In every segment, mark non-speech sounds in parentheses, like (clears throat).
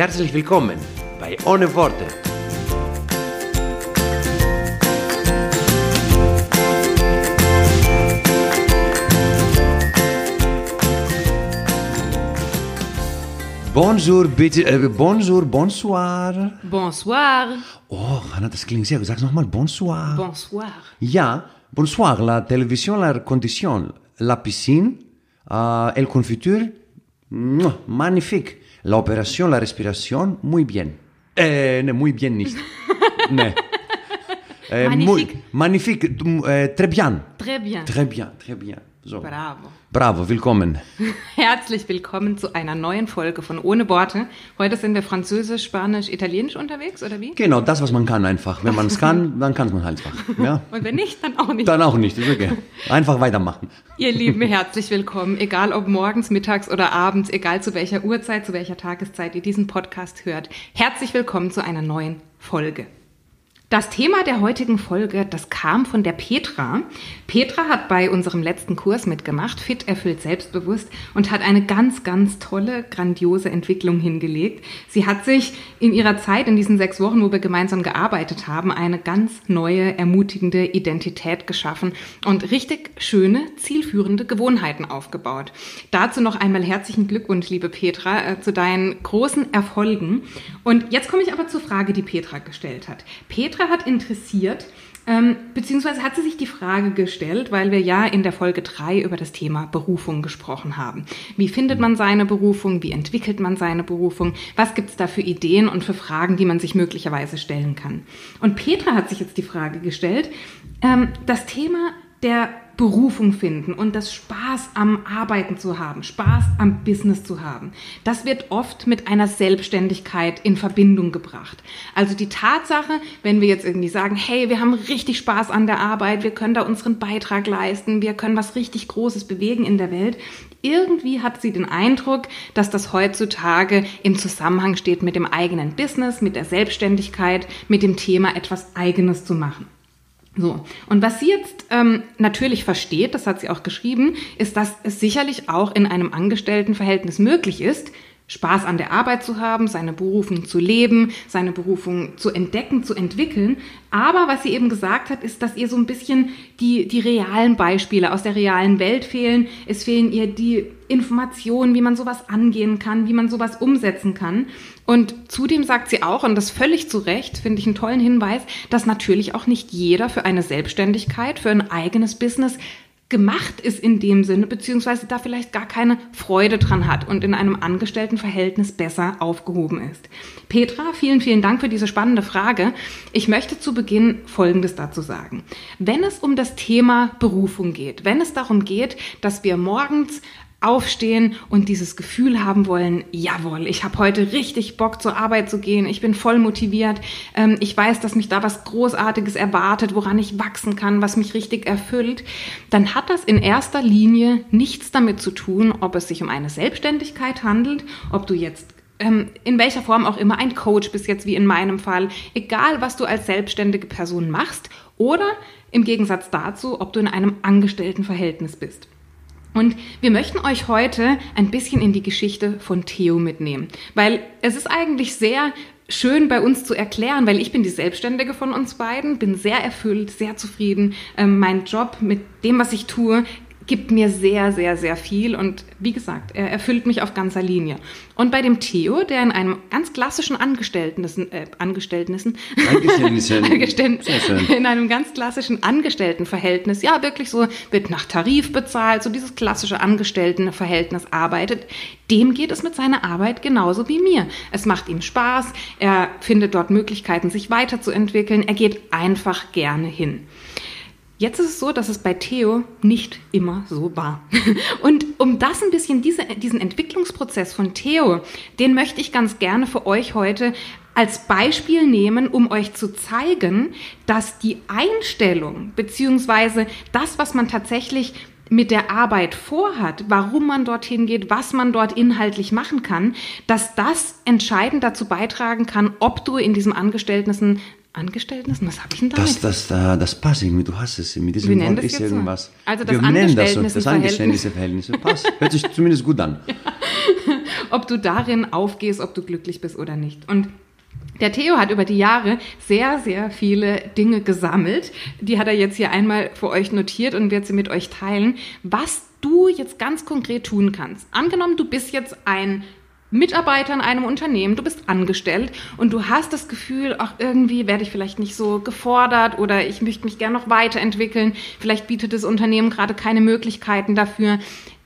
Herzlich willkommen bei Ohne Worte. Bonjour, bitte, äh, bonjour, bonsoir. Bonsoir. Oh, Hanna, das klingt sehr gut. Sag's nochmal, bonsoir. Bonsoir. Ya, bonsoir. La televisión, la condición, la piscine, ah, el confiture, magnifique. La operación, la respiración, muy bien. Eh, ne, muy bien (laughs) ne. Eh, Magnifique. Muy, magnifique, eh, très bien. Très bien. Très bien, très bien. So. Bravo. Bravo, willkommen. (laughs) Herzlich willkommen zu einer neuen Folge von Ohne Worte. Heute sind wir Französisch, Spanisch, Italienisch unterwegs, oder wie? Genau, das, was man kann einfach. Wenn man es kann, dann kann man halt einfach. (laughs) Ja? Und wenn nicht, dann auch nicht. Dann auch nicht, ist okay. Einfach weitermachen. Ihr Lieben, (laughs) herzlich willkommen. Egal ob morgens, mittags oder abends, egal zu welcher Uhrzeit, zu welcher Tageszeit ihr diesen Podcast hört. Herzlich willkommen zu einer neuen Folge. Das Thema der heutigen Folge, das kam von der Petra. Petra hat bei unserem letzten Kurs mitgemacht, fit, erfüllt, selbstbewusst und hat eine ganz, ganz tolle, grandiose Entwicklung hingelegt. Sie hat sich in ihrer Zeit, in diesen sechs Wochen, wo wir gemeinsam gearbeitet haben, eine ganz neue, ermutigende Identität geschaffen und richtig schöne, zielführende Gewohnheiten aufgebaut. Dazu noch einmal herzlichen Glückwunsch, liebe Petra, äh, zu deinen großen Erfolgen. Und jetzt komme ich aber zur Frage, die Petra gestellt hat. Petra hat interessiert, ähm, beziehungsweise hat sie sich die Frage gestellt, weil wir ja in der Folge 3 über das Thema Berufung gesprochen haben. Wie findet man seine Berufung? Wie entwickelt man seine Berufung? Was gibt es da für Ideen und für Fragen, die man sich möglicherweise stellen kann? Und Petra hat sich jetzt die Frage gestellt, ähm, das Thema der Berufung finden und das Spaß am Arbeiten zu haben, Spaß am Business zu haben. Das wird oft mit einer Selbstständigkeit in Verbindung gebracht. Also die Tatsache, wenn wir jetzt irgendwie sagen, hey, wir haben richtig Spaß an der Arbeit, wir können da unseren Beitrag leisten, wir können was richtig Großes bewegen in der Welt, irgendwie hat sie den Eindruck, dass das heutzutage im Zusammenhang steht mit dem eigenen Business, mit der Selbstständigkeit, mit dem Thema etwas Eigenes zu machen. So, und was sie jetzt ähm, natürlich versteht, das hat sie auch geschrieben, ist, dass es sicherlich auch in einem Angestelltenverhältnis möglich ist, Spaß an der Arbeit zu haben, seine Berufung zu leben, seine Berufung zu entdecken, zu entwickeln. Aber was sie eben gesagt hat, ist, dass ihr so ein bisschen die, die realen Beispiele aus der realen Welt fehlen. Es fehlen ihr die Informationen, wie man sowas angehen kann, wie man sowas umsetzen kann. Und zudem sagt sie auch, und das völlig zu Recht, finde ich einen tollen Hinweis, dass natürlich auch nicht jeder für eine Selbstständigkeit, für ein eigenes Business gemacht ist in dem Sinne, beziehungsweise da vielleicht gar keine Freude dran hat und in einem Angestelltenverhältnis besser aufgehoben ist. Petra, vielen, vielen Dank für diese spannende Frage. Ich möchte zu Beginn Folgendes dazu sagen. Wenn es um das Thema Berufung geht, wenn es darum geht, dass wir morgens aufstehen und dieses Gefühl haben wollen, jawohl, ich habe heute richtig Bock zur Arbeit zu gehen, ich bin voll motiviert, ähm, ich weiß, dass mich da was Großartiges erwartet, woran ich wachsen kann, was mich richtig erfüllt, dann hat das in erster Linie nichts damit zu tun, ob es sich um eine Selbstständigkeit handelt, ob du jetzt ähm, in welcher Form auch immer ein Coach bist jetzt wie in meinem Fall, egal was du als selbstständige Person machst oder im Gegensatz dazu, ob du in einem Angestelltenverhältnis bist. Und wir möchten euch heute ein bisschen in die Geschichte von Theo mitnehmen, weil es ist eigentlich sehr schön bei uns zu erklären, weil ich bin die Selbstständige von uns beiden, bin sehr erfüllt, sehr zufrieden. Ähm, mein Job mit dem, was ich tue, gibt mir sehr, sehr, sehr viel und wie gesagt, er erfüllt mich auf ganzer Linie. Und bei dem Theo, der in einem ganz klassischen Angestellten, äh, Angestellten, (laughs) Angestellten. In einem ganz klassischen Angestelltenverhältnis, ja wirklich so, wird nach Tarif bezahlt, so dieses klassische Angestelltenverhältnis arbeitet, dem geht es mit seiner Arbeit genauso wie mir. Es macht ihm Spaß, er findet dort Möglichkeiten, sich weiterzuentwickeln, er geht einfach gerne hin. Jetzt ist es so, dass es bei Theo nicht immer so war. (laughs) Und um das ein bisschen, diese, diesen Entwicklungsprozess von Theo, den möchte ich ganz gerne für euch heute als Beispiel nehmen, um euch zu zeigen, dass die Einstellung beziehungsweise das, was man tatsächlich mit der Arbeit vorhat, warum man dorthin geht, was man dort inhaltlich machen kann, dass das entscheidend dazu beitragen kann, ob du in diesem Angestellten Angestellten was habe ich denn damit? Das, das, das Passing, du hast es, mit diesem Wort ist irgendwas. So? Also das Wir nennen das so, das Angestelltenverhältnis. Passt, hört sich zumindest gut an. (laughs) ob du darin aufgehst, ob du glücklich bist oder nicht. Und der Theo hat über die Jahre sehr, sehr viele Dinge gesammelt. Die hat er jetzt hier einmal für euch notiert und wird sie mit euch teilen, was du jetzt ganz konkret tun kannst. Angenommen, du bist jetzt ein Mitarbeiter in einem Unternehmen, du bist angestellt und du hast das Gefühl, ach, irgendwie werde ich vielleicht nicht so gefordert oder ich möchte mich gerne noch weiterentwickeln. Vielleicht bietet das Unternehmen gerade keine Möglichkeiten dafür.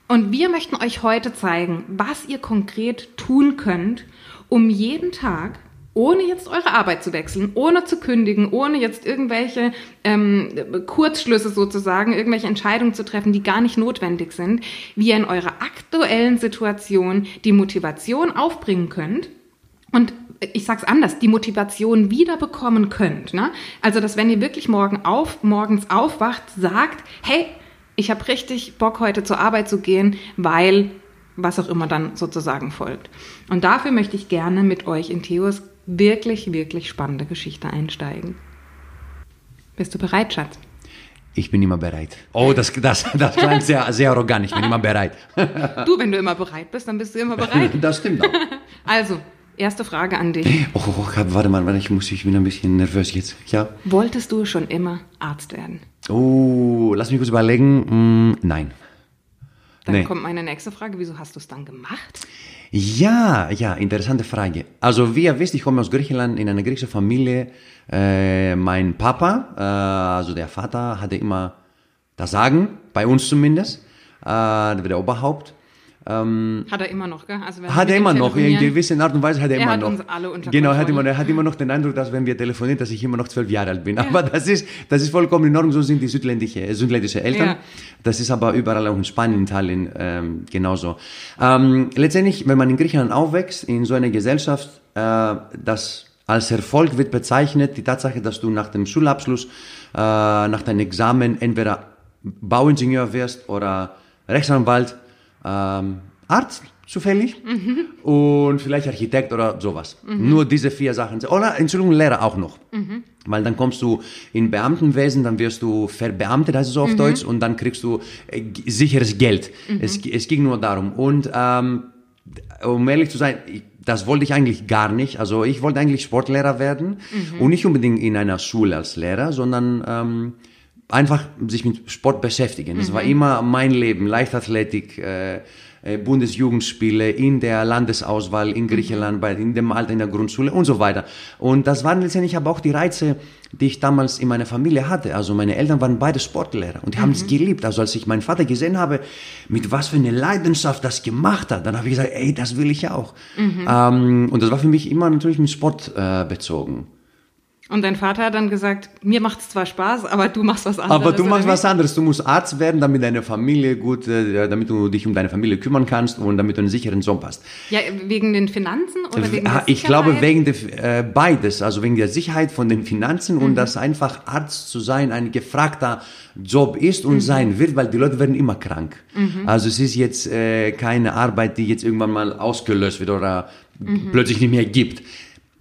Und wir möchten euch heute zeigen, was ihr konkret tun könnt, um jeden Tag ohne jetzt eure Arbeit zu wechseln, ohne zu kündigen, ohne jetzt irgendwelche ähm, Kurzschlüsse sozusagen, irgendwelche Entscheidungen zu treffen, die gar nicht notwendig sind, wie ihr in eurer aktuellen Situation die Motivation aufbringen könnt und ich sag's anders, die Motivation wiederbekommen könnt. Ne? Also, dass wenn ihr wirklich morgen auf, morgens aufwacht, sagt, hey, ich habe richtig Bock heute zur Arbeit zu gehen, weil was auch immer dann sozusagen folgt. Und dafür möchte ich gerne mit euch in Theos wirklich, wirklich spannende Geschichte einsteigen. Bist du bereit, Schatz? Ich bin immer bereit. Oh, das, das, das klingt sehr, sehr arrogant. Ich bin immer bereit. Du, wenn du immer bereit bist, dann bist du immer bereit. (laughs) Das stimmt auch. (laughs) Also, erste Frage an dich. Oh, oh, oh warte mal, ich muss, ich bin ein bisschen nervös jetzt. Ja. Wolltest du schon immer Arzt werden? Oh, lass mich kurz überlegen. Mm, nein. Dann nee. kommt meine nächste Frage. Wieso hast du es dann gemacht? Ja, ja, interessante Frage. Also wie ihr wisst, ich komme aus Griechenland in eine griechische Familie. Äh, mein Papa, äh, also der Vater, hatte immer das Sagen, bei uns zumindest, äh, der Oberhaupt. Ähm, hat er immer noch, gell? Also hat er immer noch, in gewisser Art und Weise hat er, er immer hat noch. Uns alle unter genau, er hat, immer, er hat immer noch den Eindruck, dass wenn wir telefonieren, dass ich immer noch zwölf Jahre alt bin. Ja. Aber das ist, das ist vollkommen in Ordnung, so sind die südländische, südländische Eltern. Ja. Das ist aber überall auch in Spanien, Italien ähm, genauso. Ähm, letztendlich, wenn man in Griechenland aufwächst, in so einer Gesellschaft, äh, das als Erfolg wird bezeichnet, die Tatsache, dass du nach dem Schulabschluss, äh, nach deinem Examen entweder Bauingenieur wirst oder Rechtsanwalt, ähm, Arzt zufällig mhm. und vielleicht Architekt oder sowas. Mhm. Nur diese vier Sachen. Oder, Entschuldigung, Lehrer auch noch. Mhm. Weil dann kommst du in Beamtenwesen, dann wirst du verbeamtet, heißt es so auf. Deutsch, und dann kriegst du äh, sicheres Geld. Es, es ging nur darum. Und ähm, um ehrlich zu sein, das wollte ich eigentlich gar nicht. Also ich wollte eigentlich Sportlehrer werden und nicht unbedingt in einer Schule als Lehrer, sondern ähm, einfach sich mit Sport beschäftigen. Das war immer mein Leben, Leichtathletik, äh, äh, Bundesjugendspiele, in der Landesauswahl in Griechenland, bei, in dem Alter in der Grundschule und so weiter. Und das waren letztendlich aber auch die Reize, die ich damals in meiner Familie hatte. Also meine Eltern waren beide Sportlehrer und die mhm. haben es geliebt. Also als ich meinen Vater gesehen habe, mit was für eine Leidenschaft das gemacht hat, dann habe ich gesagt, ey, das will ich auch. Mhm. Ähm, und das war für mich immer natürlich mit Sport äh, bezogen. Und dein Vater hat dann gesagt, mir macht es zwar Spaß, aber du machst was anderes. Aber du machst was anderes. Du musst Arzt werden, damit deine Familie gut, äh, damit du dich um deine Familie kümmern kannst und damit du einen sicheren Job hast. Ja, wegen den Finanzen oder wegen der Ich glaube wegen der, äh, beides, also wegen der Sicherheit von den Finanzen mhm. und dass einfach Arzt zu sein ein gefragter Job ist und mhm. sein wird, weil die Leute werden immer krank. Mhm. Also es ist jetzt äh, keine Arbeit, die jetzt irgendwann mal ausgelöst wird oder mhm. plötzlich nicht mehr gibt.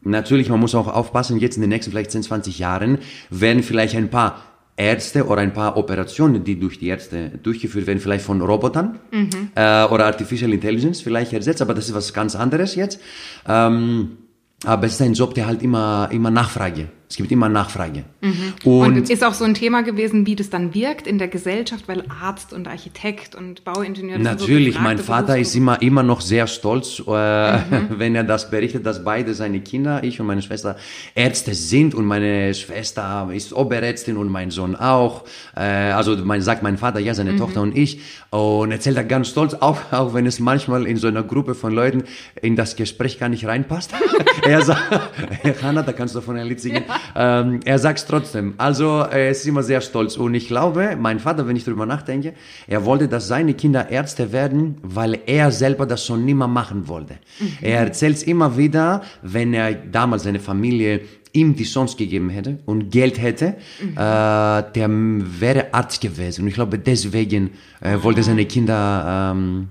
Natürlich, man muss auch aufpassen, jetzt in den nächsten vielleicht 10, 20 Jahren werden vielleicht ein paar Ärzte oder ein paar Operationen, die durch die Ärzte durchgeführt werden, vielleicht von Robotern mhm. äh, oder Artificial Intelligence vielleicht ersetzt, aber das ist was ganz anderes jetzt. Ähm, aber es ist ein Job, der halt immer, immer Nachfrage es gibt immer Nachfrage. Mhm. Und, und ist auch so ein Thema gewesen, wie das dann wirkt in der Gesellschaft, weil Arzt und Architekt und Bauingenieur. Natürlich, so mein Vater ist immer, immer noch sehr stolz, äh, mhm. (laughs) wenn er das berichtet, dass beide seine Kinder, ich und meine Schwester, Ärzte sind und meine Schwester ist Oberärztin und mein Sohn auch. Äh, also mein, sagt mein Vater, ja, seine mhm. Tochter und ich. Und erzählt er ganz stolz, auch, auch wenn es manchmal in so einer Gruppe von Leuten in das Gespräch gar nicht reinpasst. (laughs) er sagt, (laughs) Hanna, da kannst du von ein Lied singen. Ja ähm, er sagt es trotzdem. Also er ist immer sehr stolz. Und ich glaube, mein Vater, wenn ich darüber nachdenke, er wollte, dass seine Kinder Ärzte werden, weil er selber das schon nimmer machen wollte. Mhm. Er erzählt es immer wieder, wenn er damals seine Familie ihm die Chance gegeben hätte und Geld hätte, mhm. äh, der wäre Arzt gewesen. Und ich glaube, deswegen äh, wollte ah. seine Kinder, ähm,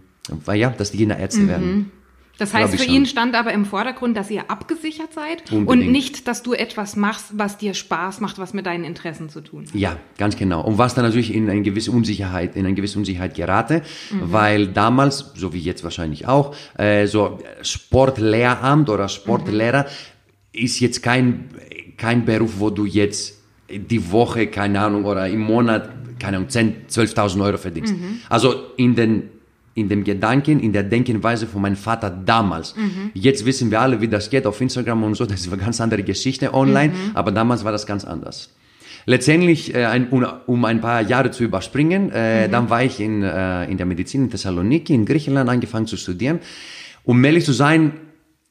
ja, dass die Kinder Ärzte mhm. werden. Das heißt, für ihn stand aber im Vordergrund, dass ihr abgesichert seid Unbedingt. und nicht, dass du etwas machst, was dir Spaß macht, was mit deinen Interessen zu tun hat. Ja, ganz genau. Und was dann natürlich in eine gewisse Unsicherheit, in eine gewisse Unsicherheit gerate, mhm. weil damals, so wie jetzt wahrscheinlich auch, äh, so Sportlehramt oder Sportlehrer mhm. ist jetzt kein, kein Beruf, wo du jetzt die Woche, keine Ahnung, oder im Monat, keine Ahnung, 10, 12.000 Euro verdienst. Mhm. Also in den in dem Gedanken, in der Denkenweise von meinem Vater damals. Mhm. Jetzt wissen wir alle, wie das geht auf Instagram und so, (laughs) das ist eine ganz andere Geschichte online, mhm. aber damals war das ganz anders. Letztendlich, äh, ein, um ein paar Jahre zu überspringen, äh, mhm. dann war ich in, äh, in der Medizin in Thessaloniki, in Griechenland, angefangen zu studieren. Um ehrlich zu sein,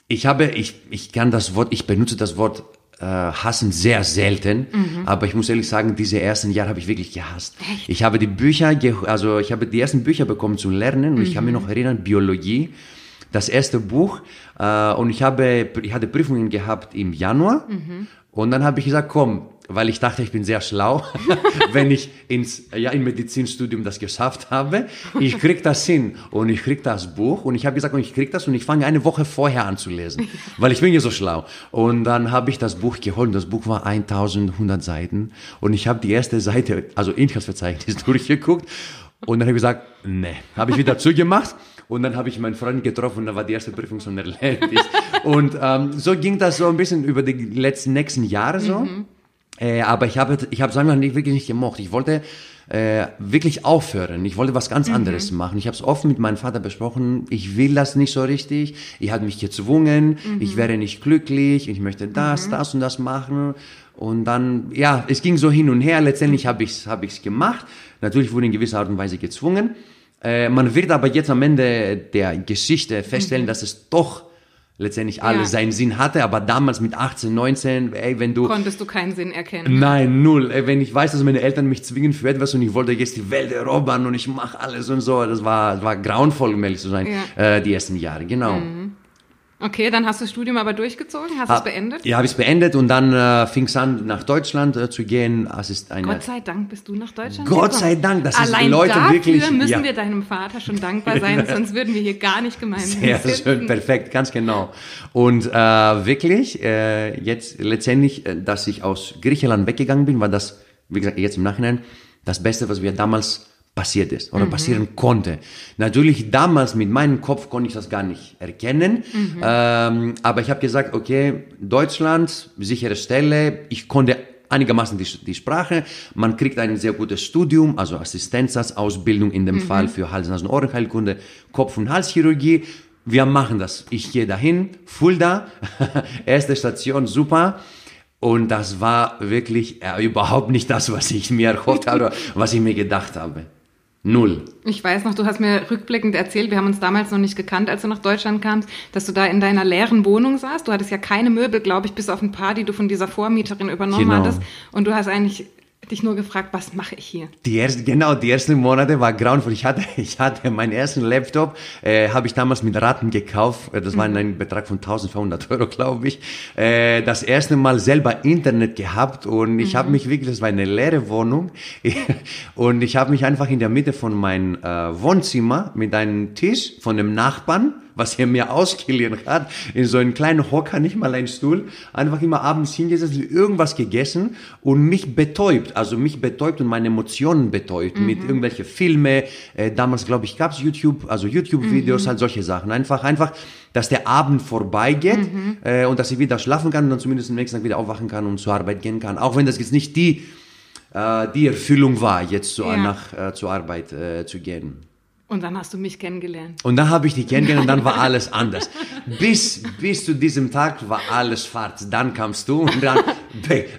ich habe, ich, ich kann das Wort, ich benutze das Wort äh, hassen sehr selten, mhm. aber ich muss ehrlich sagen, diese ersten Jahre habe ich wirklich gehasst. Echt? Ich habe die Bücher, also ich habe die ersten Bücher bekommen zu lernen und mhm. ich kann mich noch erinnern, Biologie, das erste Buch äh, und ich habe, ich hatte Prüfungen gehabt im Januar mhm. und dann habe ich gesagt, komm, weil ich dachte, ich bin sehr schlau, (laughs) wenn ich ins ja, im Medizinstudium das geschafft habe. Ich krieg das hin und ich krieg das Buch und ich habe gesagt, ich krieg das und ich fange eine Woche vorher an zu lesen, weil ich bin ja so schlau. Und dann habe ich das Buch geholt. Das Buch war 1100 Seiten und ich habe die erste Seite, also Inhaltsverzeichnis (laughs) durchgeguckt und dann habe ich gesagt, nee, habe ich wieder zugemacht. Und dann habe ich meinen Freund getroffen da war die erste Prüfung schon erledigt. und ähm, so ging das so ein bisschen über die letzten nächsten Jahre so. Mhm. Äh, aber ich habe ich habe Samuel nicht, wirklich nicht gemocht. Ich wollte äh, wirklich aufhören. Ich wollte was ganz mhm. anderes machen. Ich habe es offen mit meinem Vater besprochen. Ich will das nicht so richtig. Ich habe mich gezwungen. Mhm. Ich wäre nicht glücklich. Ich möchte das, mhm. das und das machen. Und dann, ja, es ging so hin und her. Letztendlich habe ich es hab ich's gemacht. Natürlich wurde in gewisser Art und Weise gezwungen. Äh, man wird aber jetzt am Ende der Geschichte feststellen, mhm. dass es doch letztendlich alles ja. seinen Sinn hatte, aber damals mit 18, 19, ey, wenn du... Konntest du keinen Sinn erkennen. Nein, null. Ey, wenn ich weiß, dass meine Eltern mich zwingen für etwas und ich wollte jetzt die Welt erobern und ich mache alles und so, das war, das war grauenvoll, um ehrlich zu sein, ja. äh, die ersten Jahre, genau. Mhm. Okay, dann hast du das Studium aber durchgezogen, hast ha, es beendet? Ja, habe ich es beendet und dann äh, fing es an, nach Deutschland äh, zu gehen. Es ist eine Gott sei Dank bist du nach Deutschland Gott gekommen. sei Dank, das Allein ist Leute dafür wirklich. müssen ja. wir deinem Vater schon dankbar sein, (laughs) sonst würden wir hier gar nicht gemeinsam Sehr sitzen. schön, perfekt, ganz genau. Und äh, wirklich, äh, jetzt letztendlich, äh, dass ich aus Griechenland weggegangen bin, war das, wie gesagt, jetzt im Nachhinein, das Beste, was wir damals passiert ist oder mhm. passieren konnte. Natürlich damals mit meinem Kopf konnte ich das gar nicht erkennen, mhm. ähm, aber ich habe gesagt, okay, Deutschland, sichere Stelle, ich konnte einigermaßen die, die Sprache, man kriegt ein sehr gutes Studium, also Assistenzausbildung in dem mhm. Fall für Hals-, Nasen-, Ohrenheilkunde, Kopf- und Halschirurgie. Wir machen das. Ich gehe dahin, Fulda, (laughs) erste Station, super. Und das war wirklich äh, überhaupt nicht das, was ich mir erhofft habe, (laughs) was ich mir gedacht habe. Null. Ich weiß noch, du hast mir rückblickend erzählt, wir haben uns damals noch nicht gekannt, als du nach Deutschland kamst, dass du da in deiner leeren Wohnung saßt. Du hattest ja keine Möbel, glaube ich, bis auf ein paar, die du von dieser Vormieterin übernommen genau. hattest. Und du hast eigentlich dich nur gefragt, was mache ich hier? Die erste, genau, die ersten Monate war grauenvoll. Ich hatte, (laughs) ich hatte meinen ersten Laptop, äh, habe ich damals mit Raten gekauft. Äh, das war mhm. ein Betrag von 1500 Euro, glaube ich. Äh, das erste Mal selber Internet gehabt und ich mhm. habe mich wirklich, das war eine leere Wohnung (laughs) und ich habe mich einfach in der Mitte von meinem äh, Wohnzimmer mit einem Tisch von dem Nachbarn was er mir ausgeliehen hat, in so einen kleinen Hocker, nicht mal einen Stuhl, einfach immer abends hingesetzt, irgendwas gegessen und mich betäubt, also mich betäubt und meine Emotionen betäubt mhm. mit irgendwelche Filme. Äh, damals, glaube ich, gab's YouTube, also YouTube-Videos, mhm. halt solche Sachen. Einfach, einfach, dass der Abend vorbeigeht mhm. äh, und dass ich wieder schlafen kann und dann zumindest am nächsten Tag wieder aufwachen kann und zur Arbeit gehen kann. Auch wenn das jetzt nicht die, äh, die Erfüllung war, jetzt so ja. nach, äh, zur Arbeit äh, zu gehen. Und dann hast du mich kennengelernt. Und dann habe ich dich kennengelernt und dann war (laughs) alles anders. Bis, bis zu diesem Tag war alles schwarz. Dann kamst du und dann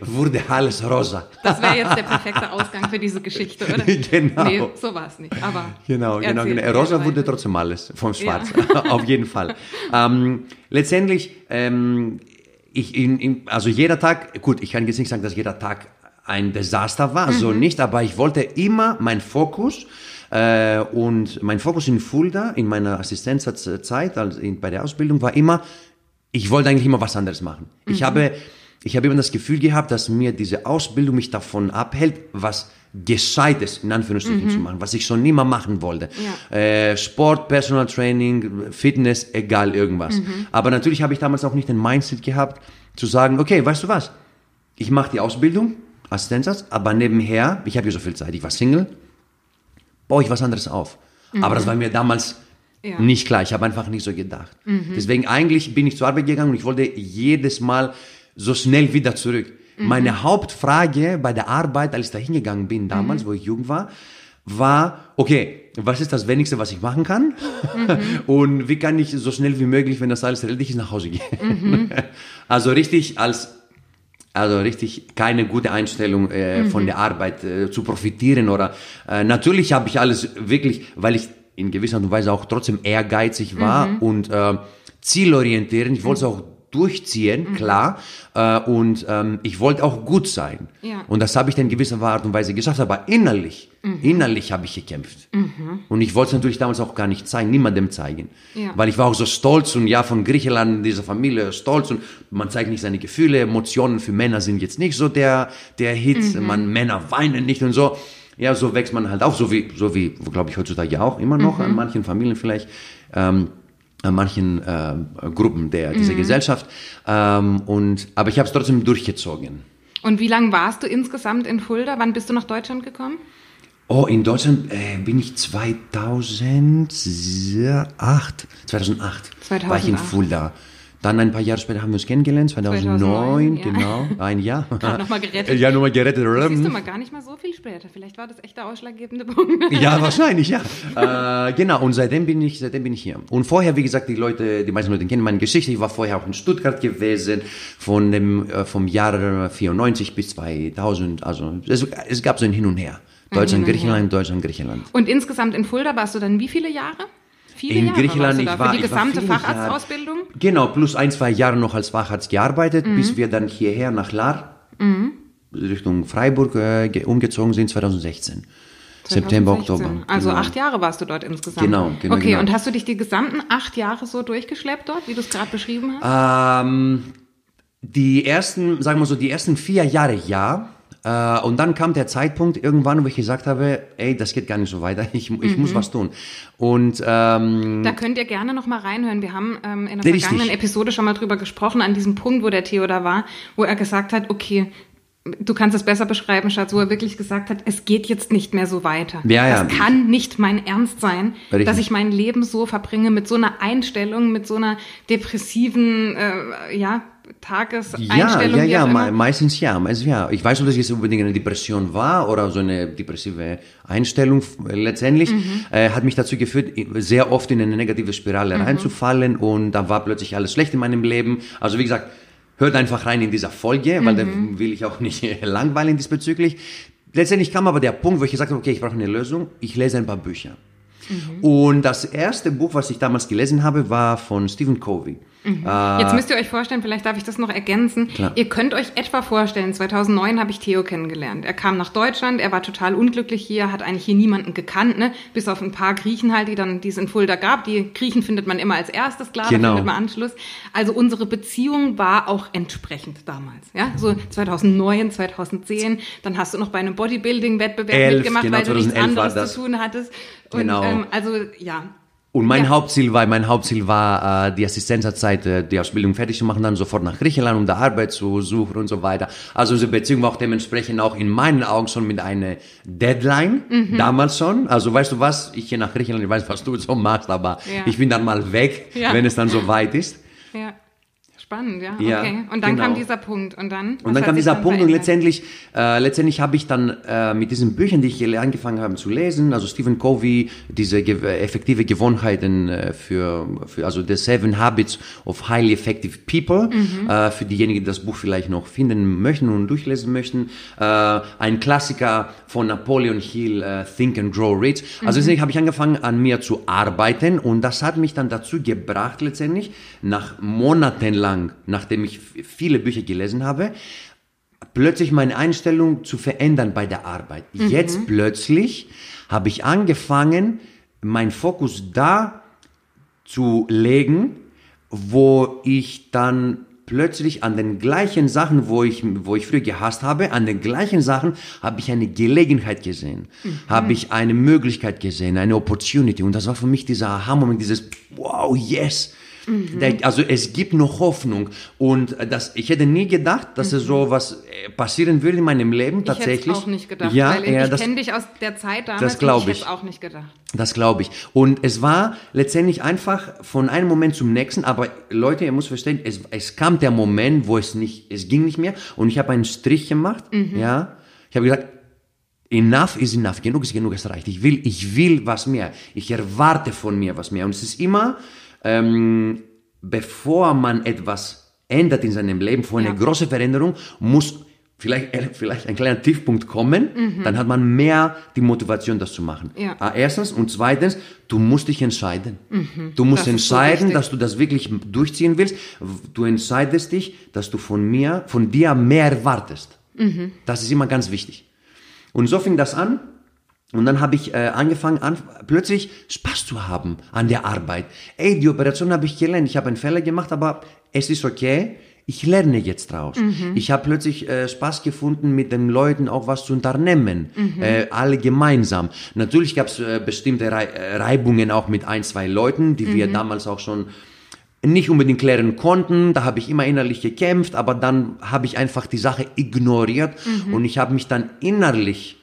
wurde alles rosa. Das wäre jetzt der perfekte Ausgang für diese Geschichte, oder? (laughs) Genau. Nee, so war es nicht. Aber genau, genau, genau. Rosa wurde trotzdem alles vom Schwarz. Ja. (laughs) Auf jeden Fall. Ähm, letztendlich, ähm, ich, in, in, also jeder Tag, gut, ich kann jetzt nicht sagen, dass jeder Tag ein Desaster war, so nicht, aber ich wollte immer mein Fokus und mein Fokus in Fulda, in meiner Assistenzzeit, also in, bei der Ausbildung, war immer, ich wollte eigentlich immer was anderes machen. Ich habe, ich habe immer das Gefühl gehabt, dass mir diese Ausbildung mich davon abhält, was Gescheites in Anführungsstrichen zu machen, was ich schon immer machen wollte. Äh, Sport, Personal Training, Fitness, egal irgendwas. Aber natürlich habe ich damals auch nicht den Mindset gehabt, zu sagen, okay, weißt du was, ich mache die Ausbildung, Assistenzarzt, aber nebenher, ich habe ja so viel Zeit, ich war Single, baue ich was anderes auf. Aber das war mir damals Ja. nicht klar, ich habe einfach nicht so gedacht. Deswegen eigentlich bin ich zur Arbeit gegangen und ich wollte jedes Mal so schnell wieder zurück. Meine Hauptfrage bei der Arbeit, als ich da hingegangen bin damals, wo ich jung war, war, okay, was ist das Wenigste, was ich machen kann? (laughs) Und wie kann ich so schnell wie möglich, wenn das alles erledigt ist, nach Hause gehen? (laughs) Also richtig als also richtig keine gute Einstellung äh, von der Arbeit äh, zu profitieren oder äh, natürlich habe ich alles wirklich, weil ich in gewisser Art und Weise auch trotzdem ehrgeizig war und äh, zielorientierend. Ich wollte es auch durchziehen, klar. Äh, und ähm, ich wollte auch gut sein. Ja. Und das habe ich dann in gewisser Art und Weise geschafft. Aber innerlich, innerlich habe ich gekämpft. Und ich wollte es natürlich damals auch gar nicht zeigen, niemandem zeigen. Ja. Weil ich war auch so stolz und ja, von Griechenland, dieser Familie, stolz und man zeigt nicht seine Gefühle. Emotionen für Männer sind jetzt nicht so der, der Hit. Man, Männer weinen nicht und so. Ja, so wächst man halt auf, so wie, so wie, glaube ich, heutzutage auch immer noch an manchen Familien vielleicht. Ähm, manchen äh, Gruppen der, dieser Gesellschaft. Ähm, und, aber ich habe es trotzdem durchgezogen. Und wie lange warst du insgesamt in Fulda? Wann bist du nach Deutschland gekommen? Oh, in Deutschland äh, bin ich 2008, 2008, war ich in 2008. Fulda. Dann ein paar Jahre später haben wir uns kennengelernt, 2009, 2009, ja. genau, ein Jahr. (laughs) Gerade noch mal gerettet. Ja, nochmal gerettet. Siehst du mal gar nicht mal so viel später. Vielleicht war das echt der ausschlaggebende Punkt. Ja, wahrscheinlich, ja. äh, genau, und seitdem bin ich, seitdem bin ich hier. Und vorher, wie gesagt, die Leute, die meisten Leute kennen meine Geschichte. Ich war vorher auch in Stuttgart gewesen, von dem, äh, vom Jahr 94 bis 2000. Also, es, es gab so ein Hin und Her. Deutschland, Griechenland, Deutschland, Griechenland. Und insgesamt in Fulda warst du dann wie viele Jahre? Viele In Jahre Griechenland, warst du ich da war, für die ich gesamte Facharztausbildung? Genau, plus ein, zwei Jahre noch als Facharzt gearbeitet, Mhm. bis wir dann hierher nach Lahr, Richtung Freiburg äh, ge- umgezogen sind, 2016. September, 2016. Oktober. Also genau. acht Jahre warst du dort insgesamt. Genau, genau, Okay, genau. und hast du dich die gesamten acht Jahre so durchgeschleppt dort, wie du es gerade beschrieben hast? Ähm, die ersten, sagen wir so, die ersten vier Jahre ja. Äh, und dann kam der Zeitpunkt irgendwann, wo ich gesagt habe, ey, das geht gar nicht so weiter, (laughs) ich, ich Mhm. muss was tun. Und ähm, Da könnt ihr gerne noch mal reinhören. Wir haben ähm, in der Richtig. vergangenen Episode schon mal drüber gesprochen, an diesem Punkt, wo der Theo da war, wo er gesagt hat, okay, du kannst es besser beschreiben, Schatz, wo er wirklich gesagt hat, es geht jetzt nicht mehr so weiter. Ja, ja. Das kann nicht mein Ernst sein, Richtig. dass ich mein Leben so verbringe mit so einer Einstellung, mit so einer depressiven, äh, ja, ja, Tageseinstellung. ja, ja, immer. me meistens ja, meistens ja. Ich weiß nicht, dass es unbedingt eine Depression war oder so eine depressive Einstellung letztendlich, Mhm. äh, hat mich dazu geführt, sehr oft in eine negative Spirale Mhm. reinzufallen und da war plötzlich alles schlecht in meinem Leben. Also wie gesagt, hört einfach rein in dieser Folge, weil Mhm. will ich auch (laughs) nicht langweilen diesbezüglich. Letztendlich kam aber der Punkt, wo ich gesagt habe, okay, ich brauche eine Lösung, ich lese ein paar Bücher. Mhm. Und das erste Buch, was ich damals gelesen habe, war von Stephen Covey. Jetzt müsst ihr euch vorstellen, vielleicht darf ich das noch ergänzen. Klar. Ihr könnt euch etwa vorstellen, 2009 habe ich Theo kennengelernt. Er kam nach Deutschland, er war total unglücklich hier, hat eigentlich hier niemanden gekannt, ne? bis auf ein paar Griechen halt, die dann die es in Fulda gab. Die Griechen findet man immer als erstes, klar, Genau. findet man Anschluss. Also unsere Beziehung war auch entsprechend damals. Ja, so 2009, 2010. Dann hast du noch bei einem Bodybuilding-Wettbewerb mitgemacht, genau, weil du nichts 2011 war anderes zu tun hattest. Und Genau. ähm, also ja. Und mein Ja. Hauptziel war, mein Hauptziel war, äh, die Assistenzzeit, äh, die Ausbildung fertig zu machen, dann sofort nach Griechenland, um da Arbeit zu suchen und so weiter. Also unsere Beziehung war auch dementsprechend auch in meinen Augen schon mit einer Deadline, Mhm. damals schon. Also weißt du was, ich gehe nach Griechenland, ich weiß, was du so machst, aber Ja. ich bin dann mal weg, Ja. wenn es dann so weit ist. Ja. Spannend, ja. Ja, okay. Und dann genau. kam dieser Punkt. Und dann? Und dann kam dieser dann Punkt und verändert? letztendlich, äh, letztendlich habe ich dann äh, mit diesen Büchern, die ich angefangen habe zu lesen, also Stephen Covey, diese ge effektive Gewohnheiten äh, für, für, also The Seven Habits of Highly Effective People, äh, für diejenigen, die das Buch vielleicht noch finden möchten und durchlesen möchten. Äh, ein Klassiker von Napoleon Hill, äh, Think and Grow Rich. Also deswegen habe ich angefangen, an mir zu arbeiten und das hat mich dann dazu gebracht, letztendlich nach monatelang lang, nachdem ich viele Bücher gelesen habe, plötzlich meine Einstellung zu verändern bei der Arbeit. Mhm. Jetzt plötzlich habe ich angefangen, meinen Fokus da zu legen, wo ich dann plötzlich an den gleichen Sachen, wo ich, wo ich früher gehasst habe, an den gleichen Sachen habe ich eine Gelegenheit gesehen, mhm. habe ich eine Möglichkeit gesehen, eine Opportunity. Und das war für mich dieser Aha-Moment, dieses Wow, yes, Mhm. Also es gibt noch Hoffnung und das, ich hätte nie gedacht, dass mhm. es so was äh, passieren würde in meinem Leben tatsächlich. Ich hätte auch nicht gedacht, ja, weil ich, ich kenne dich aus der Zeit damals das glaube ich. ich auch nicht gedacht. Das glaube ich. Und es war letztendlich einfach von einem Moment zum nächsten, aber Leute, ihr müsst verstehen, es, es kam der Moment, wo es nicht, es ging nicht mehr und ich habe einen Strich gemacht, mhm. ja. Ich habe gesagt, enough is enough, genug ist genug, es reicht. Ich will, ich will was mehr. Ich erwarte von mir was mehr. Und es ist immer, ähm, bevor man etwas ändert in seinem Leben, vor eine ja. große Veränderung, muss vielleicht, äh, vielleicht ein kleiner Tiefpunkt kommen, mhm. dann hat man mehr die Motivation, das zu machen. Ja. Ah, erstens und zweitens, du musst dich entscheiden. Mhm. Du musst das entscheiden, so dass du das wirklich durchziehen willst. Du entscheidest dich, dass du von mir, von dir mehr erwartest. Mhm. Das ist immer ganz wichtig. Und so fing das an. Und dann habe ich äh, angefangen, an, plötzlich Spaß zu haben an der Arbeit. Ey, die Operation habe ich gelernt. Ich habe einen Fehler gemacht, aber es ist okay. Ich lerne jetzt draus. Mhm. Ich habe plötzlich äh, Spaß gefunden, mit den Leuten auch was zu unternehmen. Mhm. Äh, alle gemeinsam. Natürlich gab es äh, bestimmte äh, Reibungen auch mit ein, zwei Leuten, die mhm. wir damals auch schon nicht unbedingt klären konnten. Da habe ich immer innerlich gekämpft, aber dann habe ich einfach die Sache ignoriert mhm. und ich habe mich dann innerlich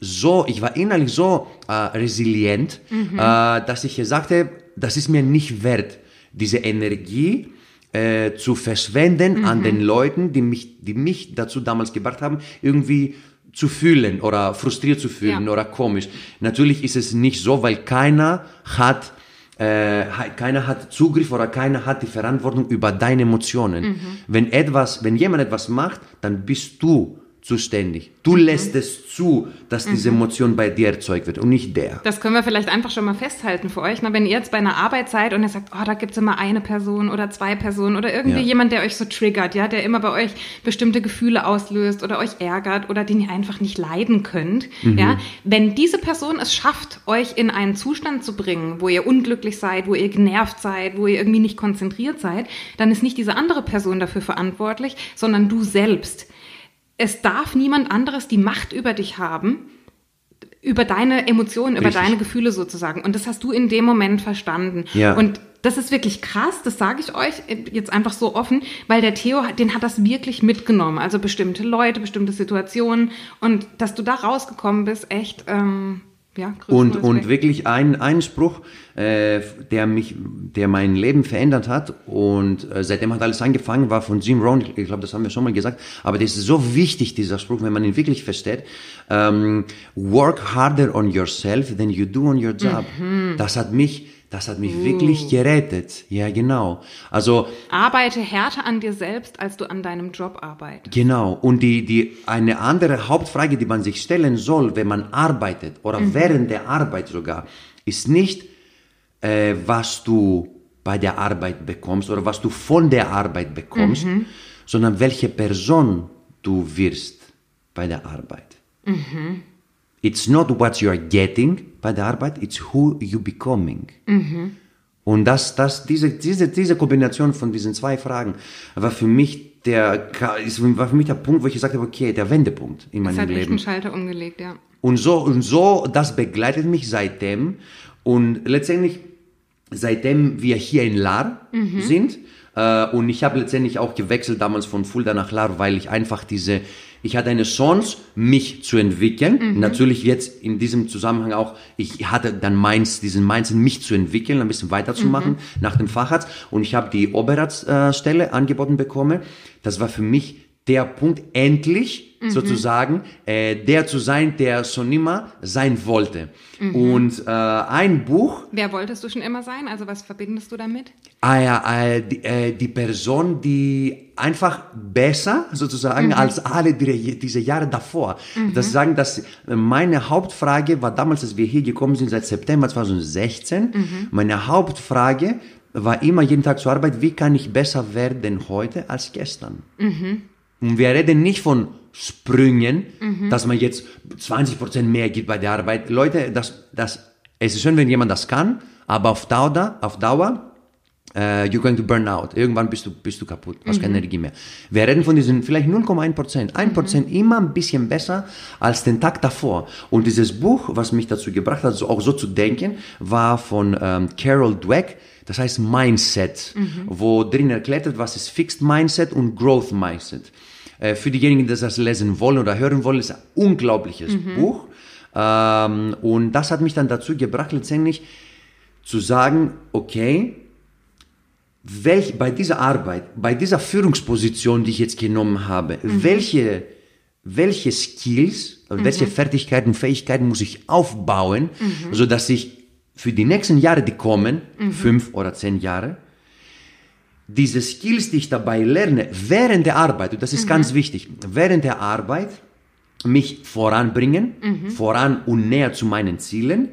so, ich war innerlich so äh, resilient, mhm. äh, dass ich sagte, das ist mir nicht wert, diese Energie äh, zu verschwenden mhm. an den Leuten, die mich, die mich dazu damals gebracht haben, irgendwie zu fühlen oder frustriert zu fühlen ja. oder komisch. Natürlich ist es nicht so, weil keiner hat äh, keiner hat Zugriff oder keiner hat die Verantwortung über deine Emotionen. Mhm. Wenn etwas, wenn jemand etwas macht, dann bist du zuständig. Du mhm. lässt es zu, dass diese mhm. Emotion bei dir erzeugt wird und nicht der. Das können wir vielleicht einfach schon mal festhalten für euch. Na, wenn ihr jetzt bei einer Arbeit seid und ihr sagt, oh, da gibt es immer eine Person oder zwei Personen oder irgendwie ja. jemand, der euch so triggert, ja, der immer bei euch bestimmte Gefühle auslöst oder euch ärgert oder den ihr einfach nicht leiden könnt, mhm. ja, wenn diese Person es schafft, euch in einen Zustand zu bringen, wo ihr unglücklich seid, wo ihr genervt seid, wo ihr irgendwie nicht konzentriert seid, dann ist nicht diese andere Person dafür verantwortlich, sondern du selbst es darf niemand anderes die Macht über dich haben, über deine Emotionen, über Richtig. deine Gefühle sozusagen. Und das hast du in dem Moment verstanden. Ja. Und das ist wirklich krass, das sage ich euch jetzt einfach so offen, weil der Theo, den hat das wirklich mitgenommen. Also bestimmte Leute, bestimmte Situationen. Und dass du da rausgekommen bist, echt. Ähm, ja, und, und wirklich ein, ein Spruch, äh, der mich, der mein Leben verändert hat und äh, seitdem hat alles angefangen, war von Jim Rohn, ich glaube, das haben wir schon mal gesagt, aber das ist so wichtig, dieser Spruch, wenn man ihn wirklich versteht. Ähm, work harder on yourself than you do on your job. Mhm. Das hat mich das hat mich uh. wirklich gerettet. Ja, genau. Also arbeite härter an dir selbst, als du an deinem Job arbeitest. Genau. Und die die eine andere Hauptfrage, die man sich stellen soll, wenn man arbeitet oder mhm. während der Arbeit sogar, ist nicht, äh, was du bei der Arbeit bekommst oder was du von der Arbeit bekommst, mhm. sondern welche Person du wirst bei der Arbeit. Mhm. It's not what you are getting bei der Arbeit, it's who you becoming. Mhm. Und das, das, diese, diese, diese Kombination von diesen zwei Fragen war für mich der, war für mich der Punkt, wo ich gesagt habe, okay, der Wendepunkt in meinem Leben. Es hat echt einen Schalter umgelegt, ja. Und so, und so, das begleitet mich seitdem. Und letztendlich, seitdem wir hier in Lar mhm. sind, äh, und ich habe letztendlich auch gewechselt damals von Fulda nach Lar, weil ich einfach diese, ich hatte eine Chance, mich zu entwickeln. Mhm. Natürlich jetzt in diesem Zusammenhang auch, ich hatte dann meins, diesen Meins, mich zu entwickeln, ein bisschen weiterzumachen mhm. nach dem Facharzt. Und ich habe die Oberarztstelle angeboten bekommen. Das war für mich der Punkt, endlich mhm. sozusagen äh, der zu sein, der schon immer sein wollte. Mhm. Und äh, ein Buch. Wer wolltest du schon immer sein? Also was verbindest du damit? Ah ja, äh, die, äh, die Person, die einfach besser sozusagen mhm. als alle die, diese Jahre davor. Mhm. Das sagen, dass meine Hauptfrage war damals, als wir hier gekommen sind, seit September 2016, mhm. meine Hauptfrage war immer jeden Tag zur Arbeit, wie kann ich besser werden heute als gestern? Und wir reden nicht von Sprüngen, dass man jetzt 20% mehr gibt bei der Arbeit. Leute, das, das, es ist schön, wenn jemand das kann, aber auf Dauer, auf Dauer äh, you're going to burn out. Irgendwann bist du, bist du kaputt, hast keine Energie mehr. Wir reden von diesen vielleicht 0,1 Prozent. 1 Prozent immer ein bisschen besser als den Tag davor. Und dieses Buch, was mich dazu gebracht hat, so, auch so zu denken, war von ähm, Carol Dweck. Das heißt Mindset, wo drin erklärt wird, was ist Fixed Mindset und Growth Mindset. Äh, für diejenigen, die das lesen wollen oder hören wollen, ist ein unglaubliches Buch. Ähm, und das hat mich dann dazu gebracht, letztendlich zu sagen, okay, welch, bei dieser Arbeit, bei dieser Führungsposition, die ich jetzt genommen habe, welche, welche Skills, welche Fertigkeiten, Fähigkeiten muss ich aufbauen, so dass ich für die nächsten Jahre, die kommen, fünf oder zehn Jahre, diese Skills, die ich dabei lerne, während der Arbeit, und das ist ganz wichtig, während der Arbeit mich voranbringen, voran und näher zu meinen Zielen,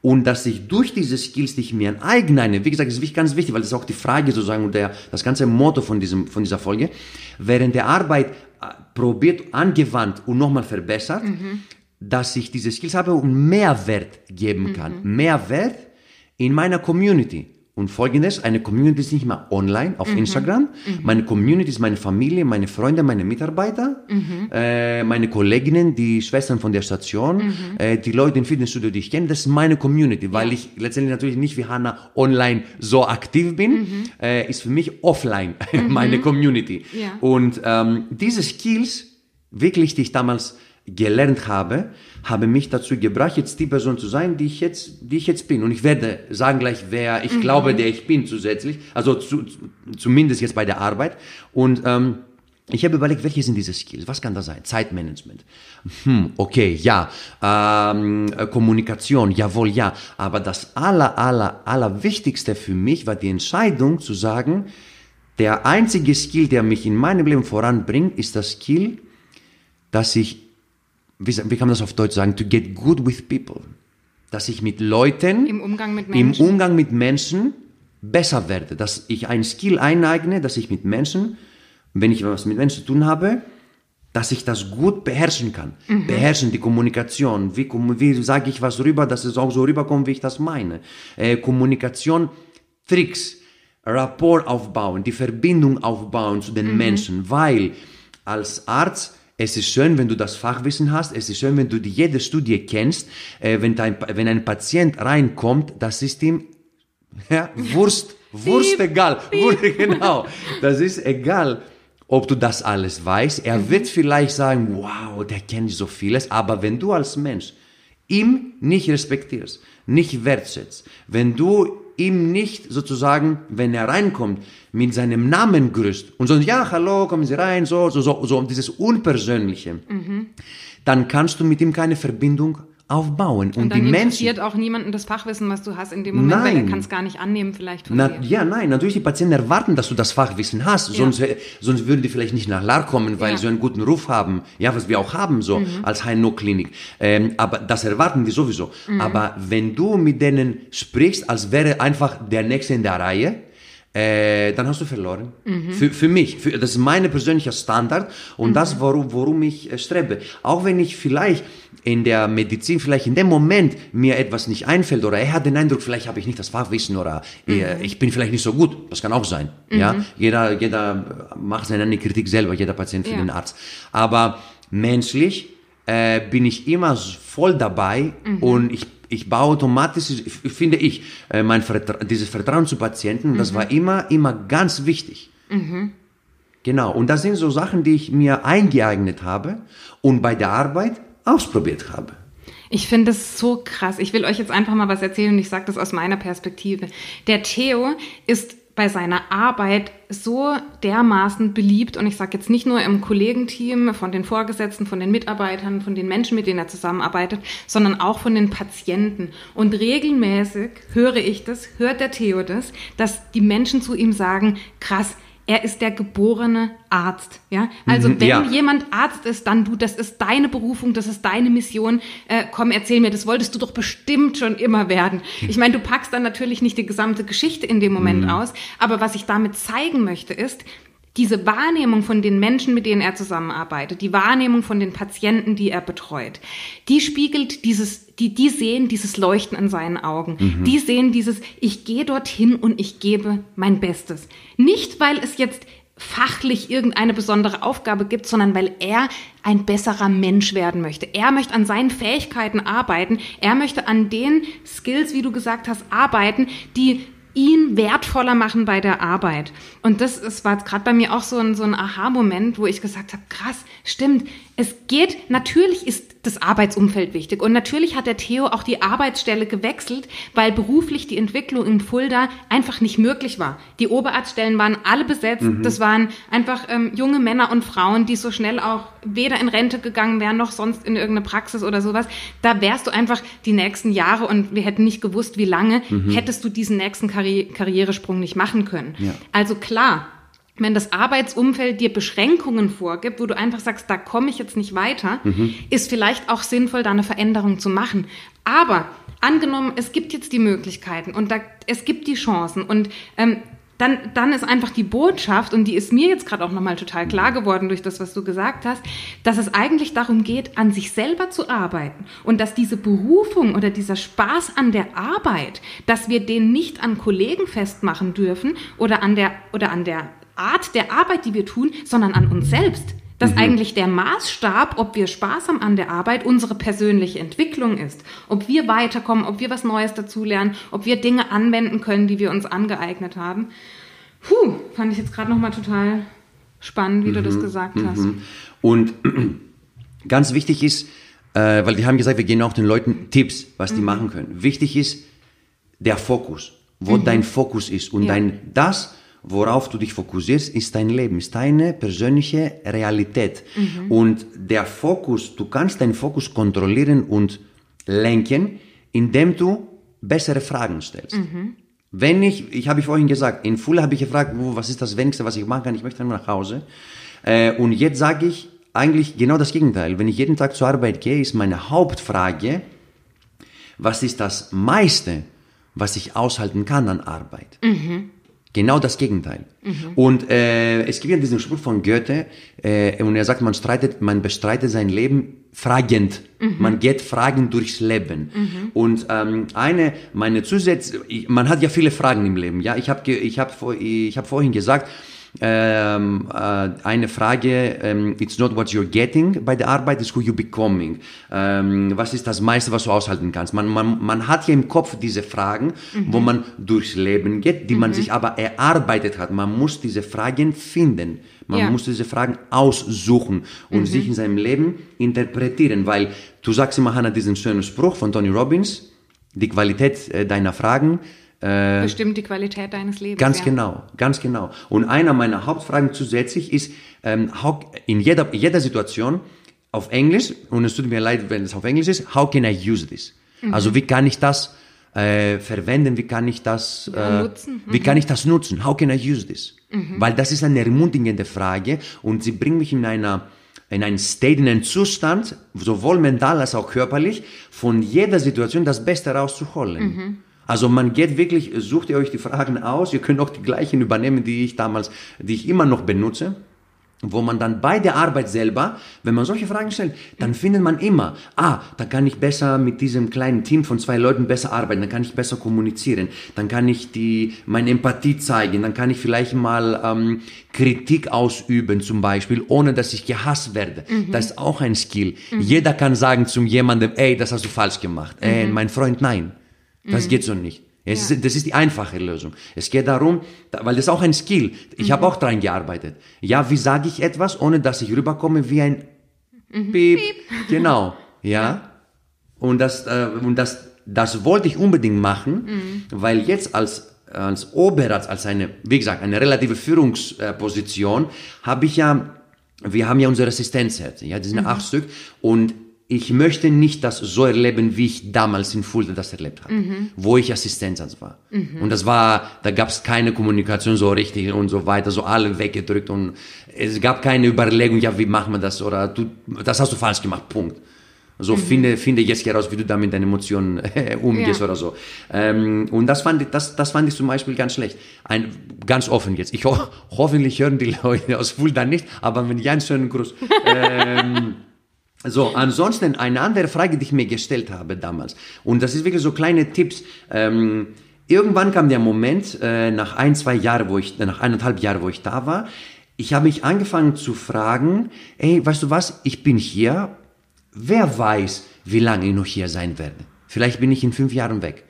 und dass ich durch diese Skills, die ich mir aneigne, wie gesagt, das ist ganz wichtig, weil das ist auch die Frage sozusagen und der, das ganze Motto von, diesem, von dieser Folge, während der Arbeit äh, probiert, angewandt und nochmal verbessert, dass ich diese Skills habe und Mehrwert geben kann. Mehrwert in meiner Community. Und folgendes, eine Community ist nicht mehr online auf Instagram. Meine Community ist meine Familie, meine Freunde, meine Mitarbeiter, äh, meine Kolleginnen, die Schwestern von der Station, äh, die Leute im Fitnessstudio, die ich kenne. Das ist meine Community, weil ich letztendlich natürlich nicht wie Hannah online so aktiv bin, äh, ist für mich offline (laughs) meine Community. Ja. Und ähm, diese Skills, wirklich, die ich damals gelernt habe, habe mich dazu gebracht, jetzt die Person zu sein, die ich jetzt, die ich jetzt bin. Und ich werde sagen gleich, wer ich glaube, der ich bin zusätzlich, also zu, zu, zumindest jetzt bei der Arbeit. Und ähm, ich habe überlegt, welche sind diese Skills? Was kann das sein? Zeitmanagement. Hm, okay, ja. Ähm, äh, Kommunikation, jawohl, ja. Aber das aller, aller, aller Wichtigste für mich war die Entscheidung zu sagen, der einzige Skill, der mich in meinem Leben voranbringt, ist das Skill, dass ich, wie, wie kann man das auf Deutsch sagen, to get good with people. Dass ich mit Leuten Im Umgang mit im Menschen. Umgang mit Menschen besser werde, dass ich ein Skill eineigne, dass ich mit Menschen, wenn ich was mit Menschen zu tun habe, dass ich das gut beherrschen kann. Beherrschen die Kommunikation. Wie, wie sage ich was rüber, dass es auch so rüberkommt, wie ich das meine. Äh, Kommunikation, Tricks, Rapport aufbauen, die Verbindung aufbauen zu den Menschen, weil als Arzt es ist schön, wenn du das Fachwissen hast. Es ist schön, wenn du die, jede Studie kennst. Äh, wenn, dein, wenn ein Patient reinkommt, das ist ihm (laughs) ja, Wurst, Wurst Piep, egal. Wurst, (laughs) genau. Das ist egal, ob du das alles weißt. Er wird vielleicht sagen, wow, der kennt so vieles. Aber wenn du als Mensch ihm nicht respektierst, nicht wertschätzt, wenn du ihm nicht sozusagen, wenn er reinkommt, mit seinem Namen grüßt und so, ja, hallo, kommen Sie rein, so, so, so, so dieses Unpersönliche, dann kannst du mit ihm keine Verbindung aufbauen. Und, Und dann die Menschen, auch niemanden das Fachwissen, was du hast in dem Moment, weil Nein. er kann es gar nicht annehmen vielleicht Na, ja, nein, natürlich die Patienten erwarten, dass du das Fachwissen hast, sonst, äh, sonst würden die vielleicht nicht nach LAR kommen, weil Ja. sie einen guten Ruf haben, ja, was wir auch haben, so, als HNO-Klinik. Ähm, aber das erwarten die sowieso. Aber wenn du mit denen sprichst, als wäre einfach der Nächste in der Reihe, äh, dann hast du verloren. Für, für mich, für, das ist mein persönlicher Standard und das, worum, worum ich äh, strebe. Auch wenn ich vielleicht in der Medizin vielleicht in dem Moment mir etwas nicht einfällt oder er hat den Eindruck, vielleicht habe ich nicht das Fachwissen oder äh, ich bin vielleicht nicht so gut. Das kann auch sein. Ja, jeder, jeder macht seine Kritik selber, jeder Patient für Ja. den Arzt. Aber menschlich äh, bin ich immer voll dabei und ich ich baue automatisch, finde ich, äh, mein Vertra dieses Vertrauen zu Patienten, das war immer, immer ganz wichtig. Genau, und das sind so Sachen, die ich mir eingeeignet habe und bei der Arbeit ausprobiert habe. Ich finde es so krass. Ich will euch jetzt einfach mal was erzählen und ich sage das aus meiner Perspektive. Der Theo ist bei seiner Arbeit so dermaßen beliebt und ich sage jetzt nicht nur im Kollegenteam, von den Vorgesetzten, von den Mitarbeitern, von den Menschen, mit denen er zusammenarbeitet, sondern auch von den Patienten. Und regelmäßig höre ich das, hört der Theo das, dass die Menschen zu ihm sagen, krass, er ist der geborene Arzt. Ja, also Mhm, wenn ja. jemand Arzt ist, dann du, das ist deine Berufung, das ist deine Mission. Äh, komm, erzähl mir, das wolltest du doch bestimmt schon immer werden. Ich meine, du packst dann natürlich nicht die gesamte Geschichte in dem Moment Mhm. aus, aber was ich damit zeigen möchte, ist, diese Wahrnehmung von den Menschen, mit denen er zusammenarbeitet, die Wahrnehmung von den Patienten, die er betreut, die spiegelt dieses, die, die sehen dieses Leuchten in seinen Augen. Die sehen dieses, ich gehe dorthin und ich gebe mein Bestes. Nicht, weil es jetzt fachlich irgendeine besondere Aufgabe gibt, sondern weil er ein besserer Mensch werden möchte. Er möchte an seinen Fähigkeiten arbeiten. Er möchte an den Skills, wie du gesagt hast, arbeiten, die ihn wertvoller machen bei der Arbeit. Und das ist, war gerade bei mir auch so ein, so ein Aha-Moment, wo ich gesagt habe, krass, stimmt, es geht, natürlich ist das Arbeitsumfeld wichtig. Und natürlich hat der Theo auch die Arbeitsstelle gewechselt, weil beruflich die Entwicklung in Fulda einfach nicht möglich war. Die Oberarztstellen waren alle besetzt. Das waren einfach ähm, junge Männer und Frauen, die so schnell auch weder in Rente gegangen wären, noch sonst in irgendeine Praxis oder sowas. Da wärst du einfach die nächsten Jahre und wir hätten nicht gewusst, wie lange, hättest du diesen nächsten Karri Karrieresprung nicht machen können. Ja. Also klar, wenn das Arbeitsumfeld dir Beschränkungen vorgibt, wo du einfach sagst, da komme ich jetzt nicht weiter, ist vielleicht auch sinnvoll, da eine Veränderung zu machen. Aber angenommen, es gibt jetzt die Möglichkeiten und da, es gibt die Chancen und ähm, dann, dann ist einfach die Botschaft, und die ist mir jetzt gerade auch nochmal total klar geworden durch das, was du gesagt hast, dass es eigentlich darum geht, an sich selber zu arbeiten und dass diese Berufung oder dieser Spaß an der Arbeit, dass wir den nicht an Kollegen festmachen dürfen oder an der, oder an der Art der Arbeit, die wir tun, sondern an uns selbst. Dass eigentlich der Maßstab, ob wir Spaß haben an der Arbeit, unsere persönliche Entwicklung ist. Ob wir weiterkommen, ob wir was Neues dazulernen, ob wir Dinge anwenden können, die wir uns angeeignet haben. Puh, fand ich jetzt gerade nochmal total spannend, wie du das gesagt hast. Und (clears throat) ganz wichtig ist, äh, weil wir haben gesagt, wir geben auch den Leuten Tipps, was Mhm. die machen können. Wichtig ist der Fokus, wo dein Fokus ist. Und Mhm. Dein, das, worauf du dich fokussierst, ist dein Leben, ist deine persönliche Realität. Mhm. Und der Fokus, du kannst deinen Fokus kontrollieren und lenken, indem du bessere Fragen stellst. Mhm. Wenn ich, ich habe ich vorhin gesagt, in Fulda habe ich gefragt, was ist das Wenigste, was ich machen kann, ich möchte nur nach Hause. Äh, und jetzt sage ich eigentlich genau das Gegenteil. Wenn ich jeden Tag zur Arbeit gehe, ist meine Hauptfrage, was ist das meiste, was ich aushalten kann an Arbeit? Genau das Gegenteil. Und äh, es gibt ja diesen Spruch von Goethe, äh, und er sagt, man streitet, man bestreitet sein Leben fragend. Man geht fragend durchs Leben. Und ähm, eine, meine Zusätze, man hat ja viele Fragen im Leben. Ja, ich habe, ich habe, ich habe vorhin gesagt, ähm, äh, eine Frage, ähm, it's not what you're getting bei der Arbeit, it's who you're becoming. Ähm, was ist das meiste, was du aushalten kannst? Man, man, man hat ja im Kopf diese Fragen, wo man durchs Leben geht, die man sich aber erarbeitet hat. Man muss diese Fragen finden. Man Ja. muss diese Fragen aussuchen und sich in seinem Leben interpretieren, weil du sagst immer, Hannah, diesen schönen Spruch von Tony Robbins, die Qualität äh, deiner Fragen äh, Bestimmt die Qualität deines Lebens. Ganz ja. genau, ganz genau. Und einer meiner Hauptfragen zusätzlich ist, ähm, how, in jeder, jeder Situation auf Englisch, und es tut mir leid, wenn es auf Englisch ist, how can I use this? Mhm. Also wie kann ich das äh, verwenden, wie kann ich das, äh, nutzen. Mhm. wie kann ich das nutzen? How can I use this? Weil das ist eine ermutigende Frage und sie bringt mich in einer in einen State, in einen Zustand, sowohl mental als auch körperlich, von jeder Situation das Beste rauszuholen. Mhm. Also man geht wirklich, sucht ihr euch die Fragen aus, ihr könnt auch die gleichen übernehmen, die ich damals, die ich immer noch benutze, wo man dann bei der Arbeit selber, wenn man solche Fragen stellt, dann findet man immer, ah, da kann ich besser mit diesem kleinen Team von zwei Leuten besser arbeiten, dann kann ich besser kommunizieren, dann kann ich die, meine Empathie zeigen, dann kann ich vielleicht mal ähm, Kritik ausüben zum Beispiel, ohne dass ich gehasst werde. Das ist auch ein Skill. Jeder kann sagen zu jemandem, ey, das hast du falsch gemacht. Ey, mein Freund, nein. Das geht so nicht. Es Ja. ist, das ist die einfache Lösung. Es geht darum, da- weil das ist auch ein Skill. Ich habe auch daran gearbeitet. Ja, wie sage ich etwas, ohne dass ich rüberkomme wie ein Piep. (laughs) Genau. Ja. Und das, äh, und das, das wollte ich unbedingt machen, weil jetzt als als Oberarzt, als eine, wie gesagt, eine relative Führungsposition, habe ich ja, wir haben ja unsere Assistenzärzte, ja, die sind acht Stück und ich möchte nicht das so erleben, wie ich damals in Fulda das erlebt habe, wo ich Assistenzarzt war. Und das war, da gab es keine Kommunikation so richtig und so weiter, so alle weggedrückt und es gab keine Überlegung, ja, wie machen wir das oder du, das hast du falsch gemacht, Punkt. So finde, finde jetzt heraus, wie du da mit deinen Emotionen (laughs) äh, umgehst Ja. oder so. Ähm, und das fand, ich, das, das fand ich zum Beispiel ganz schlecht. Ein, ganz offen jetzt. Ich ho hoffentlich hören die Leute aus Fulda nicht, aber wenn ja, einen schönen Gruß. (laughs) ähm, so, ansonsten eine andere Frage, die ich mir gestellt habe damals. Und das ist wirklich so kleine Tipps. Ähm, irgendwann kam der Moment, äh, nach ein, zwei Jahren, wo ich, nach eineinhalb Jahren, wo ich da war, ich habe mich angefangen zu fragen, ey, weißt du was, ich bin hier, wer weiß, wie lange ich noch hier sein werde. Vielleicht bin ich in fünf Jahren weg.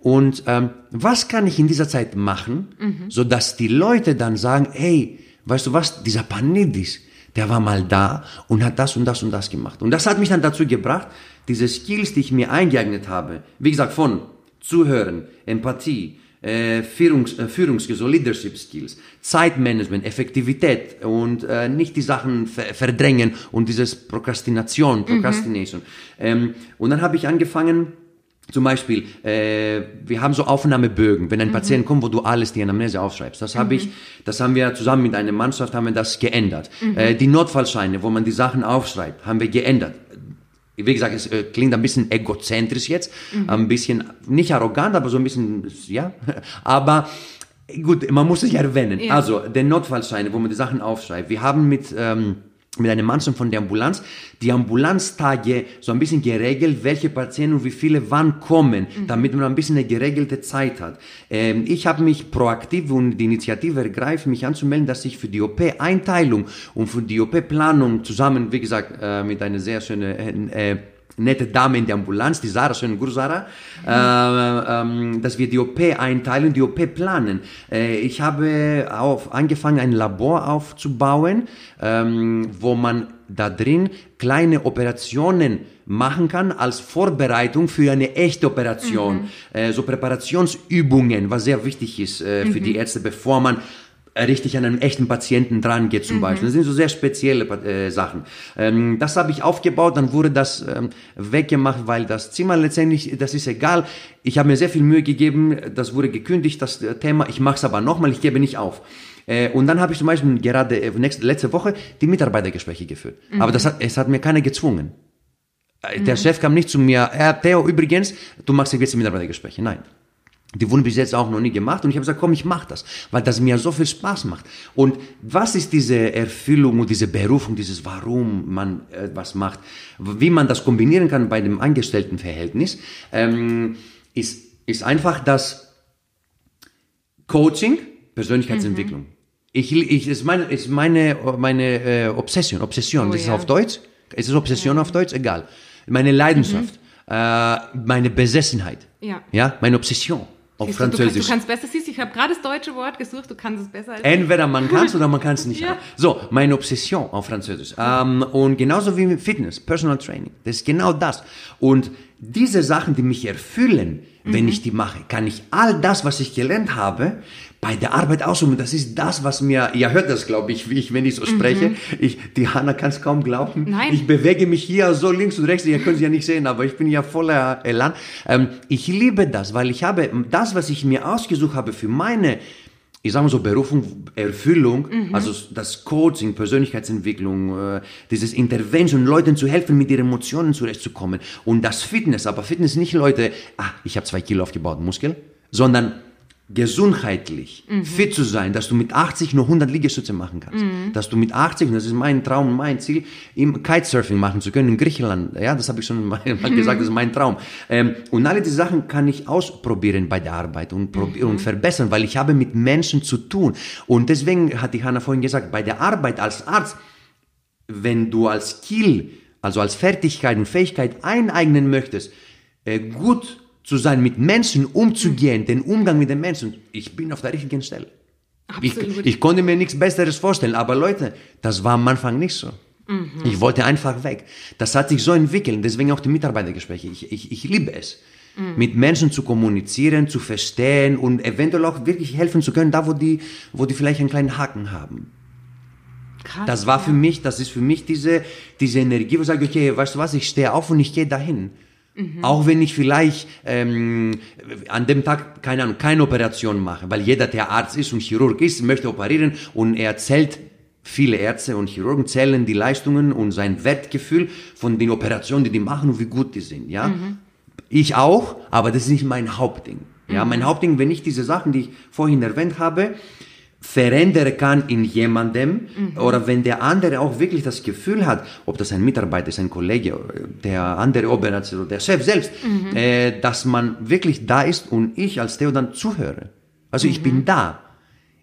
Und ähm, was kann ich in dieser Zeit machen, so dass die Leute dann sagen, hey, weißt du was, dieser Panidis, der war mal da und hat das und das und das gemacht. Und das hat mich dann dazu gebracht, diese Skills, die ich mir eingeeignet habe, wie gesagt, von Zuhören, Empathie, äh, Führungs, äh, Führungsskills, so Leadership Skills, Zeitmanagement, Effektivität und äh, nicht die Sachen ver verdrängen und dieses Prokrastination, Procrastination. Ähm, und dann habe ich angefangen, zum Beispiel, äh, wir haben so Aufnahmebögen, wenn ein Patient kommt, wo du alles die Anamnese aufschreibst. Das habe ich, das haben wir zusammen mit einer Mannschaft haben wir das geändert. Äh, die Notfallscheine, wo man die Sachen aufschreibt, haben wir geändert. Wie gesagt, es äh, klingt ein bisschen egozentrisch jetzt, ein bisschen nicht arrogant, aber so ein bisschen ja. (laughs) Aber gut, man muss es ja erwähnen. Ja. Also der Notfallscheine, wo man die Sachen aufschreibt. Wir haben mit ähm, mit einer Mannschaft von der Ambulanz die Ambulanztage so ein bisschen geregelt, welche Patienten und wie viele wann kommen, damit man ein bisschen eine geregelte Zeit hat. Ähm, ich habe mich proaktiv und die Initiative ergreift, mich anzumelden, dass ich für die OP-Einteilung und für die OP-Planung zusammen, wie gesagt, äh, mit einer sehr schönen äh, äh, nette Dame in der Ambulanz, die Sarah, schönen Gruß Sarah, äh, ähm, dass wir die OP einteilen, die OP planen. Äh, ich habe auf, angefangen, ein Labor aufzubauen, ähm, wo man da drin kleine Operationen machen kann als Vorbereitung für eine echte Operation. Äh, so Präparationsübungen, was sehr wichtig ist äh, für die Ärzte, bevor man richtig an einem echten Patienten dran geht zum Beispiel. Das sind so sehr spezielle äh, Sachen. Ähm, das habe ich aufgebaut, dann wurde das ähm, weggemacht, weil das Zimmer letztendlich, das ist egal. Ich habe mir sehr viel Mühe gegeben, das wurde gekündigt, das äh, Thema. Ich mache es aber nochmal, ich gebe nicht auf. Äh, und dann habe ich zum Beispiel gerade äh, nächste, letzte Woche die Mitarbeitergespräche geführt. Aber das hat, es hat mir keiner gezwungen. Äh, Der Chef kam nicht zu mir, Herr Theo, übrigens, du machst jetzt die Mitarbeitergespräche. Nein. Die wurden bis jetzt auch noch nie gemacht und ich habe gesagt, komm, ich mach das, weil das mir so viel Spaß macht. Und was ist diese Erfüllung und diese Berufung, dieses Warum man äh, was macht, wie man das kombinieren kann bei dem Angestelltenverhältnis, ähm, ist, ist einfach das Coaching, Persönlichkeitsentwicklung. Ich, ich, ist meine, ist meine, meine äh, Obsession, Obsession, Oh das ist ja. auf Deutsch, ist es Obsession auf Deutsch? Egal. Meine Leidenschaft, äh, meine Besessenheit, Ja. ja, meine Obsession auf Siehst du, du, kannst, Französisch. du kannst besser, siehst ich habe gerade das deutsche Wort gesucht, du kannst es besser als Entweder man (laughs) kann es oder man kann es nicht. Ja. So, meine Obsession auf Französisch. Ähm, und genauso wie mit Fitness, Personal Training. Das ist genau das. Und diese Sachen, die mich erfüllen, wenn ich die mache, kann ich all das, was ich gelernt habe, bei der Arbeit ausüben. Das ist das, was mir, ihr hört das, glaube ich, wie ich, wenn ich so spreche. Ich, die Hanna kann es kaum glauben. Nein. Ich bewege mich hier so links und rechts. Ihr könnt es ja nicht sehen, aber ich bin ja voller Elan. Ähm, ich liebe das, weil ich habe das, was ich mir ausgesucht habe für meine ich sage mal so Berufung, Erfüllung, also das Coaching, Persönlichkeitsentwicklung, äh, dieses Intervention, Leuten zu helfen, mit ihren Emotionen zurechtzukommen. Und das Fitness, aber Fitness nicht Leute, ah, ich habe zwei Kilo aufgebaut, Muskel, sondern gesundheitlich fit zu sein, dass du mit 80 nur 100 Liegestütze machen kannst, dass du mit 80, und das ist mein Traum mein Ziel, im Kitesurfing machen zu können in Griechenland, ja, das habe ich schon (laughs) mal (laughs) gesagt, das ist mein Traum. Ähm, und alle diese Sachen kann ich ausprobieren bei der Arbeit und probieren und verbessern, weil ich habe mit Menschen zu tun. Und deswegen hat die Hanna vorhin gesagt, bei der Arbeit als Arzt, wenn du als Skill, also als Fertigkeit und Fähigkeit eineignen möchtest, äh, gut zu sein, mit Menschen umzugehen, den Umgang mit den Menschen, ich bin auf der richtigen Stelle. Absolut. Ich, ich konnte mir nichts Besseres vorstellen, aber Leute, das war am Anfang nicht so. Ich wollte einfach weg. Das hat sich so entwickelt, deswegen auch die Mitarbeitergespräche. Ich, ich, ich liebe es, mit Menschen zu kommunizieren, zu verstehen und eventuell auch wirklich helfen zu können, da wo die, wo die vielleicht einen kleinen Haken haben. Krass, das war ja. für mich, das ist für mich diese, diese Energie, wo ich sage, okay, weißt du was, ich stehe auf und ich gehe dahin. Mhm. Auch wenn ich vielleicht ähm, an dem Tag, keine Ahnung, keine Operation mache, weil jeder, der Arzt ist und Chirurg ist, möchte operieren und er zählt, viele Ärzte und Chirurgen zählen die Leistungen und sein Wertgefühl von den Operationen, die die machen und wie gut die sind, ja. Mhm. Ich auch, aber das ist nicht mein Hauptding. Ja, mhm. mein Hauptding, wenn ich diese Sachen, die ich vorhin erwähnt habe, verändern kann in jemandem mhm. oder wenn der andere auch wirklich das Gefühl hat, ob das ein Mitarbeiter ist, ein Kollege, der andere Oberarzt oder der Chef selbst, mhm. äh, dass man wirklich da ist und ich als Theo dann zuhöre. Also mhm. ich bin da.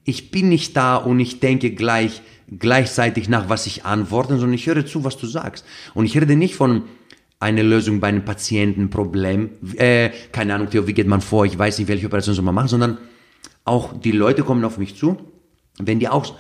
Ich bin nicht da und ich denke gleich gleichzeitig nach, was ich antworte, sondern ich höre zu, was du sagst. Und ich rede nicht von einer Lösung bei einem Patientenproblem, äh, keine Ahnung, Theo, wie geht man vor, ich weiß nicht, welche Operation soll man machen, sondern auch die Leute kommen auf mich zu, wenn die auch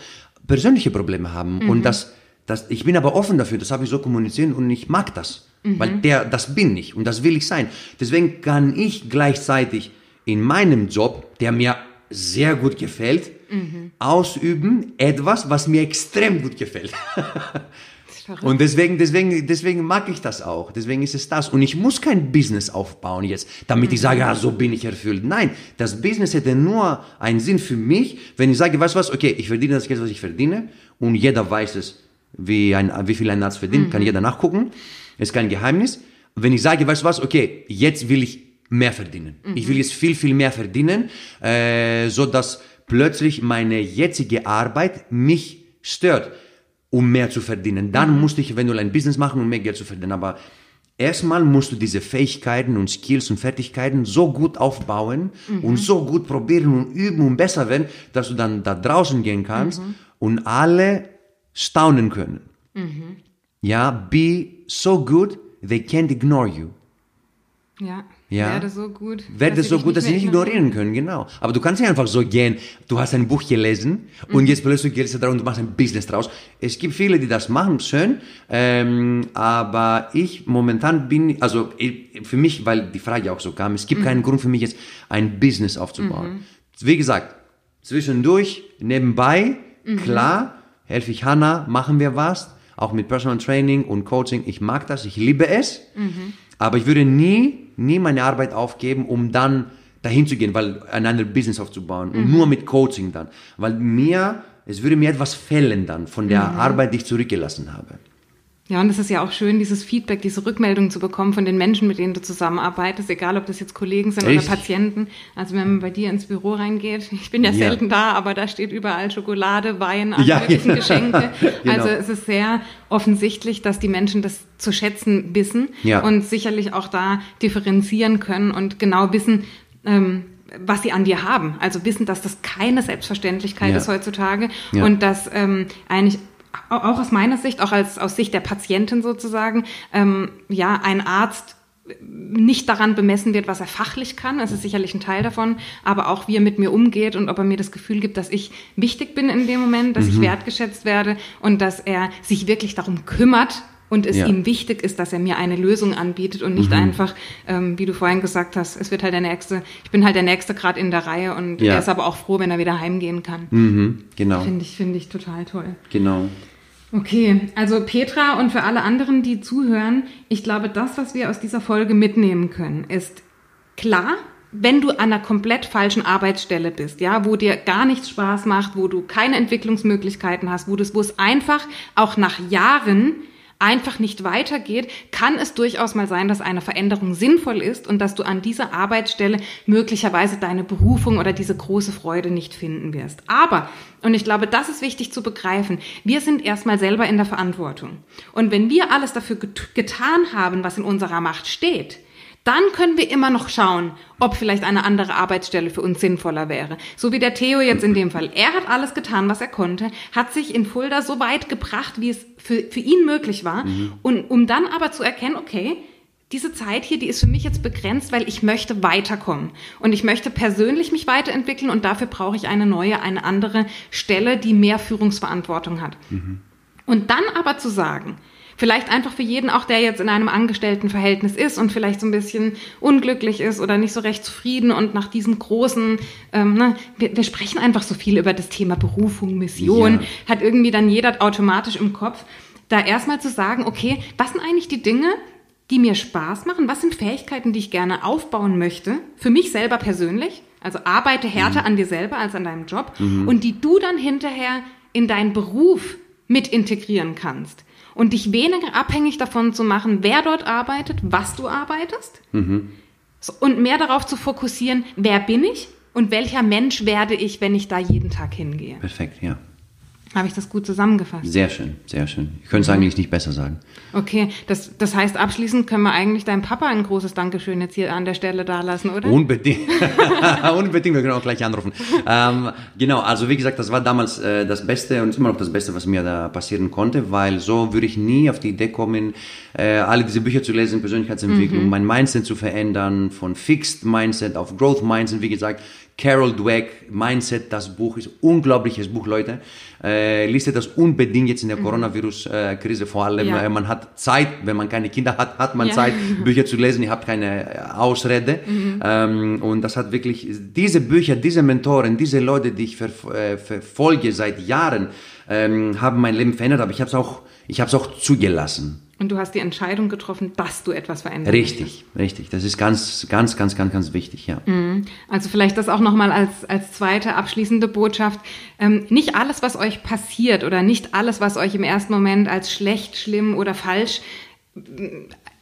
persönliche Probleme haben. Mhm. Und das, das, ich bin aber offen dafür, das habe ich so kommuniziert und ich mag das. Mhm. Weil der, das bin ich und das will ich sein. Deswegen kann ich gleichzeitig in meinem Job, der mir sehr gut gefällt, mhm. ausüben etwas, was mir extrem gut gefällt. (laughs) Und deswegen, deswegen, deswegen mag ich das auch. Deswegen ist es das. Und ich muss kein Business aufbauen jetzt, damit ich sage, ja, so bin ich erfüllt. Nein, das Business hätte nur einen Sinn für mich, wenn ich sage, weißt du was, okay, ich verdiene das Geld, was ich verdiene. Und jeder weiß es, wie, ein, wie viel ein Arzt verdient, mhm. kann jeder nachgucken. Ist kein Geheimnis. Wenn ich sage, weißt du was, okay, jetzt will ich mehr verdienen. Mhm. Ich will jetzt viel, viel mehr verdienen, äh, so dass plötzlich meine jetzige Arbeit mich stört um mehr zu verdienen. Dann musst du eventuell ein Business machen, um mehr Geld zu verdienen. Aber erstmal musst du diese Fähigkeiten und Skills und Fertigkeiten so gut aufbauen mhm. und so gut probieren und üben und besser werden, dass du dann da draußen gehen kannst mhm. und alle staunen können. Mhm. Ja, be so good, they can't ignore you. Ja. Ja. Werde so gut. Werde so gut, dass sie nicht ignorieren können, genau. Aber du kannst nicht einfach so gehen, du hast ein Buch gelesen mhm. und jetzt plötzlich gehst du drauf und du machst ein Business draus. Es gibt viele, die das machen, schön, ähm, aber ich momentan bin, also für mich, weil die Frage auch so kam, es gibt mhm. keinen Grund für mich jetzt ein Business aufzubauen. Mhm. Wie gesagt, zwischendurch, nebenbei, mhm. klar, helfe ich Hannah, machen wir was, auch mit Personal Training und Coaching. Ich mag das, ich liebe es, mhm. aber ich würde nie nie meine Arbeit aufgeben, um dann dahin zu gehen, weil ein anderes Business aufzubauen und mhm. nur mit Coaching dann, weil mir es würde mir etwas fehlen dann von der mhm. Arbeit, die ich zurückgelassen habe. Ja, und es ist ja auch schön, dieses Feedback, diese Rückmeldung zu bekommen von den Menschen, mit denen du zusammenarbeitest, egal ob das jetzt Kollegen sind Echt? oder Patienten. Also wenn man bei dir ins Büro reingeht, (laughs) ich bin ja, ja. selten da, aber da steht überall Schokolade, Wein, alle ja, möglichen ja. (laughs) Geschenke. genau. Also es ist sehr offensichtlich, dass die Menschen das zu schätzen wissen und sicherlich auch da differenzieren können und genau wissen, ähm, was sie an dir haben. Also wissen, dass das keine Selbstverständlichkeit ist heutzutage und dass ähm, eigentlich auch aus meiner Sicht, auch als aus Sicht der Patientin sozusagen, ähm, ja, ein Arzt nicht daran bemessen wird, was er fachlich kann. Das ist sicherlich ein Teil davon, aber auch wie er mit mir umgeht und ob er mir das Gefühl gibt, dass ich wichtig bin in dem Moment, dass mhm. ich wertgeschätzt werde und dass er sich wirklich darum kümmert, und es ja. ihm wichtig ist, dass er mir eine Lösung anbietet und nicht mhm. einfach, ähm, wie du vorhin gesagt hast, es wird halt der nächste, ich bin halt der nächste gerade in der Reihe und ja. er ist aber auch froh, wenn er wieder heimgehen kann. Mhm. Genau. Finde ich, finde ich total toll. Genau. Okay, also Petra und für alle anderen, die zuhören, ich glaube, das, was wir aus dieser Folge mitnehmen können, ist klar, wenn du an einer komplett falschen Arbeitsstelle bist, ja, wo dir gar nichts Spaß macht, wo du keine Entwicklungsmöglichkeiten hast, wo, das, wo es einfach auch nach Jahren einfach nicht weitergeht, kann es durchaus mal sein, dass eine Veränderung sinnvoll ist und dass du an dieser Arbeitsstelle möglicherweise deine Berufung oder diese große Freude nicht finden wirst. Aber, und ich glaube, das ist wichtig zu begreifen, wir sind erstmal selber in der Verantwortung. Und wenn wir alles dafür get getan haben, was in unserer Macht steht, dann können wir immer noch schauen, ob vielleicht eine andere Arbeitsstelle für uns sinnvoller wäre. So wie der Theo jetzt in dem Fall. Er hat alles getan, was er konnte, hat sich in Fulda so weit gebracht, wie es für, für ihn möglich war. Mhm. Und um dann aber zu erkennen, okay, diese Zeit hier, die ist für mich jetzt begrenzt, weil ich möchte weiterkommen. Und ich möchte persönlich mich weiterentwickeln und dafür brauche ich eine neue, eine andere Stelle, die mehr Führungsverantwortung hat. Mhm. Und dann aber zu sagen, Vielleicht einfach für jeden, auch der jetzt in einem Angestelltenverhältnis ist und vielleicht so ein bisschen unglücklich ist oder nicht so recht zufrieden und nach diesem großen, ähm, ne, wir, wir sprechen einfach so viel über das Thema Berufung, Mission, ja. hat irgendwie dann jeder automatisch im Kopf, da erstmal zu sagen, okay, was sind eigentlich die Dinge, die mir Spaß machen? Was sind Fähigkeiten, die ich gerne aufbauen möchte? Für mich selber persönlich. Also arbeite härter mhm. an dir selber als an deinem Job. Mhm. Und die du dann hinterher in deinen Beruf mit integrieren kannst. Und dich weniger abhängig davon zu machen, wer dort arbeitet, was du arbeitest. Mhm. Und mehr darauf zu fokussieren, wer bin ich und welcher Mensch werde ich, wenn ich da jeden Tag hingehe. Perfekt, ja. Habe ich das gut zusammengefasst? Sehr schön, sehr schön. Ich könnte es mhm. eigentlich nicht besser sagen. Okay, das, das heißt, abschließend können wir eigentlich deinem Papa ein großes Dankeschön jetzt hier an der Stelle dalassen, oder? Unbedingt. (laughs) (laughs) Unbedingt, wir können auch gleich anrufen. ähm, genau, also wie gesagt, das war damals äh, das Beste und immer noch das Beste, was mir da passieren konnte, weil so würde ich nie auf die Idee kommen, äh, alle diese Bücher zu lesen, Persönlichkeitsentwicklung, mhm. mein Mindset zu verändern, von Fixed Mindset auf Growth Mindset, wie gesagt, Carol Dweck, Mindset, das Buch ist unglaubliches Buch, Leute. Äh, listet das unbedingt jetzt in der mhm. Coronavirus-Krise vor allem. Ja. Man hat Zeit, wenn man keine Kinder hat, hat man ja. Zeit, (laughs) Bücher zu lesen. Ihr habt keine äh, Ausrede. Mhm. Ähm, und das hat wirklich, diese Bücher, diese Mentoren, diese Leute, die ich ver, äh, verfolge seit Jahren, ähm, haben mein Leben verändert, aber ich habe es auch, ich habe es auch zugelassen. Und du hast die Entscheidung getroffen, dass du etwas verändern Richtig, möchtest. richtig. Das ist ganz, ganz, ganz, ganz, ganz wichtig, ja. Mhm. Also vielleicht das auch nochmal als, als zweite abschließende Botschaft. Ähm, nicht alles, was euch passiert oder nicht alles, was euch im ersten Moment als schlecht, schlimm oder falsch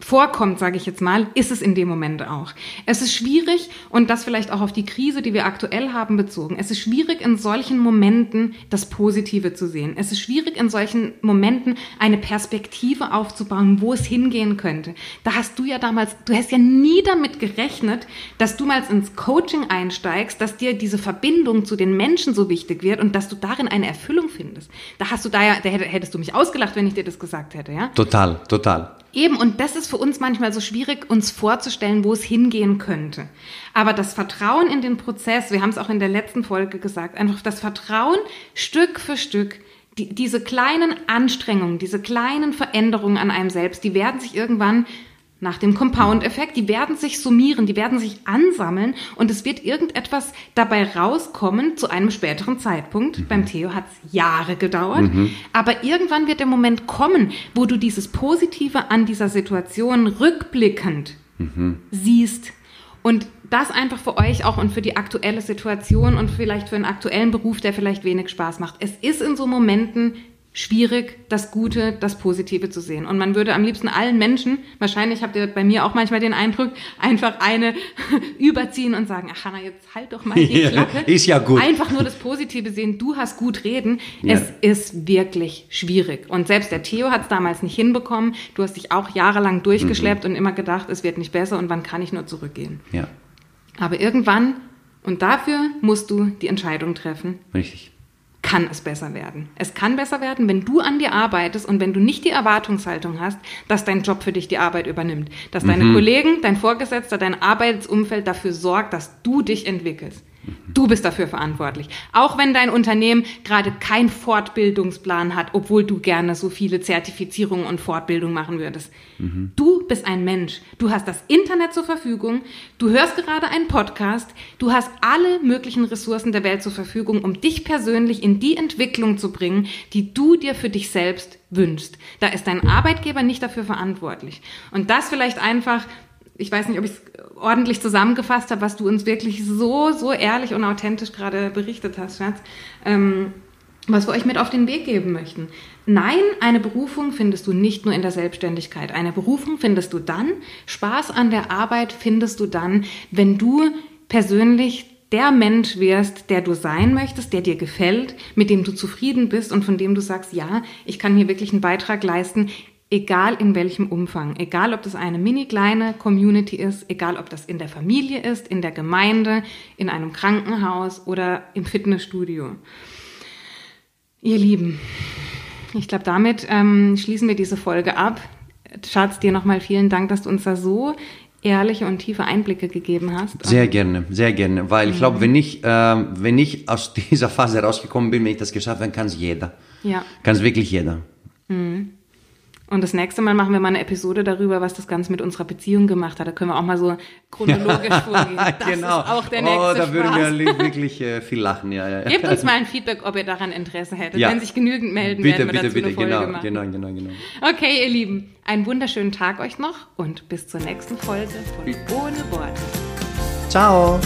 vorkommt, sage ich jetzt mal, ist es in dem Moment auch. Es ist schwierig und das vielleicht auch auf die Krise, die wir aktuell haben, bezogen. Es ist schwierig in solchen Momenten das Positive zu sehen. Es ist schwierig in solchen Momenten eine Perspektive aufzubauen, wo es hingehen könnte. Da hast du ja damals, du hast ja nie damit gerechnet, dass du mal ins Coaching einsteigst, dass dir diese Verbindung zu den Menschen so wichtig wird und dass du darin eine Erfüllung findest. Da hast du da ja, da hättest du mich ausgelacht, wenn ich dir das gesagt hätte, ja? Total, total. Eben, und das ist für uns manchmal so schwierig, uns vorzustellen, wo es hingehen könnte. Aber das Vertrauen in den Prozess, wir haben es auch in der letzten Folge gesagt, einfach das Vertrauen Stück für Stück, die, diese kleinen Anstrengungen, diese kleinen Veränderungen an einem selbst, die werden sich irgendwann nach dem Compound-Effekt, die werden sich summieren, die werden sich ansammeln und es wird irgendetwas dabei rauskommen zu einem späteren Zeitpunkt. Mhm. Beim Theo hat es Jahre gedauert, mhm. aber irgendwann wird der Moment kommen, wo du dieses Positive an dieser Situation rückblickend mhm. siehst. Und das einfach für euch auch und für die aktuelle Situation und vielleicht für einen aktuellen Beruf, der vielleicht wenig Spaß macht. Es ist in so Momenten schwierig, das Gute, das Positive zu sehen. Und man würde am liebsten allen Menschen, wahrscheinlich habt ihr bei mir auch manchmal den Eindruck, einfach eine (laughs) überziehen und sagen, ach Hanna, jetzt halt doch mal die Klappe. ist ja gut. Einfach nur das Positive sehen, du hast gut reden. Ja. Es ist wirklich schwierig. Und selbst der Theo hat es damals nicht hinbekommen. Du hast dich auch jahrelang durchgeschleppt mhm. und immer gedacht, es wird nicht besser und wann kann ich nur zurückgehen. Ja. Aber irgendwann, und dafür musst du die Entscheidung treffen. Richtig kann es besser werden. Es kann besser werden, wenn du an dir arbeitest und wenn du nicht die Erwartungshaltung hast, dass dein Job für dich die Arbeit übernimmt. Dass mhm. deine Kollegen, dein Vorgesetzter, dein Arbeitsumfeld dafür sorgt, dass du dich entwickelst. Du bist dafür verantwortlich. Auch wenn dein Unternehmen gerade keinen Fortbildungsplan hat, obwohl du gerne so viele Zertifizierungen und Fortbildung machen würdest. Mhm. Du bist ein Mensch. Du hast das Internet zur Verfügung. Du hörst gerade einen Podcast. Du hast alle möglichen Ressourcen der Welt zur Verfügung, um dich persönlich in die Entwicklung zu bringen, die du dir für dich selbst wünschst. Da ist dein Arbeitgeber nicht dafür verantwortlich. Und das vielleicht einfach ich weiß nicht, ob ich es ordentlich zusammengefasst habe, was du uns wirklich so, so ehrlich und authentisch gerade berichtet hast, Schatz. Ähm, was wir euch mit auf den Weg geben möchten. Nein, eine Berufung findest du nicht nur in der Selbstständigkeit. Eine Berufung findest du dann, Spaß an der Arbeit findest du dann, wenn du persönlich der Mensch wirst, der du sein möchtest, der dir gefällt, mit dem du zufrieden bist und von dem du sagst, ja, ich kann hier wirklich einen Beitrag leisten, egal in welchem Umfang, egal ob das eine mini kleine Community ist, egal ob das in der Familie ist, in der Gemeinde, in einem Krankenhaus oder im Fitnessstudio. Ihr Lieben, ich glaube, damit ähm, schließen wir diese Folge ab. Schatz, dir nochmal vielen Dank, dass du uns da so ehrliche und tiefe Einblicke gegeben hast. Sehr gerne, sehr gerne, weil ich glaube, wenn ich, äh, wenn ich aus (laughs) dieser Phase rausgekommen bin, wenn ich das geschafft habe, kann es jeder. Ja. Kann es wirklich jeder. Mhm. Und das nächste Mal machen wir mal eine Episode darüber, was das Ganze mit unserer Beziehung gemacht hat. Da können wir auch mal so chronologisch vorgehen. (laughs) Das genau. ist auch der oh, nächste da würden wir wirklich äh, viel lachen. Ja, ja. Gebt uns (laughs) mal ein Feedback, ob ihr daran Interesse hättet. Ja. Wenn sich genügend melden, bitte, werden wir bitte, dazu bitte, eine Folge genau, machen. genau, genau, genau. Okay, ihr Lieben, einen wunderschönen Tag euch noch und bis zur nächsten Folge von Ohne Worte. Ciao.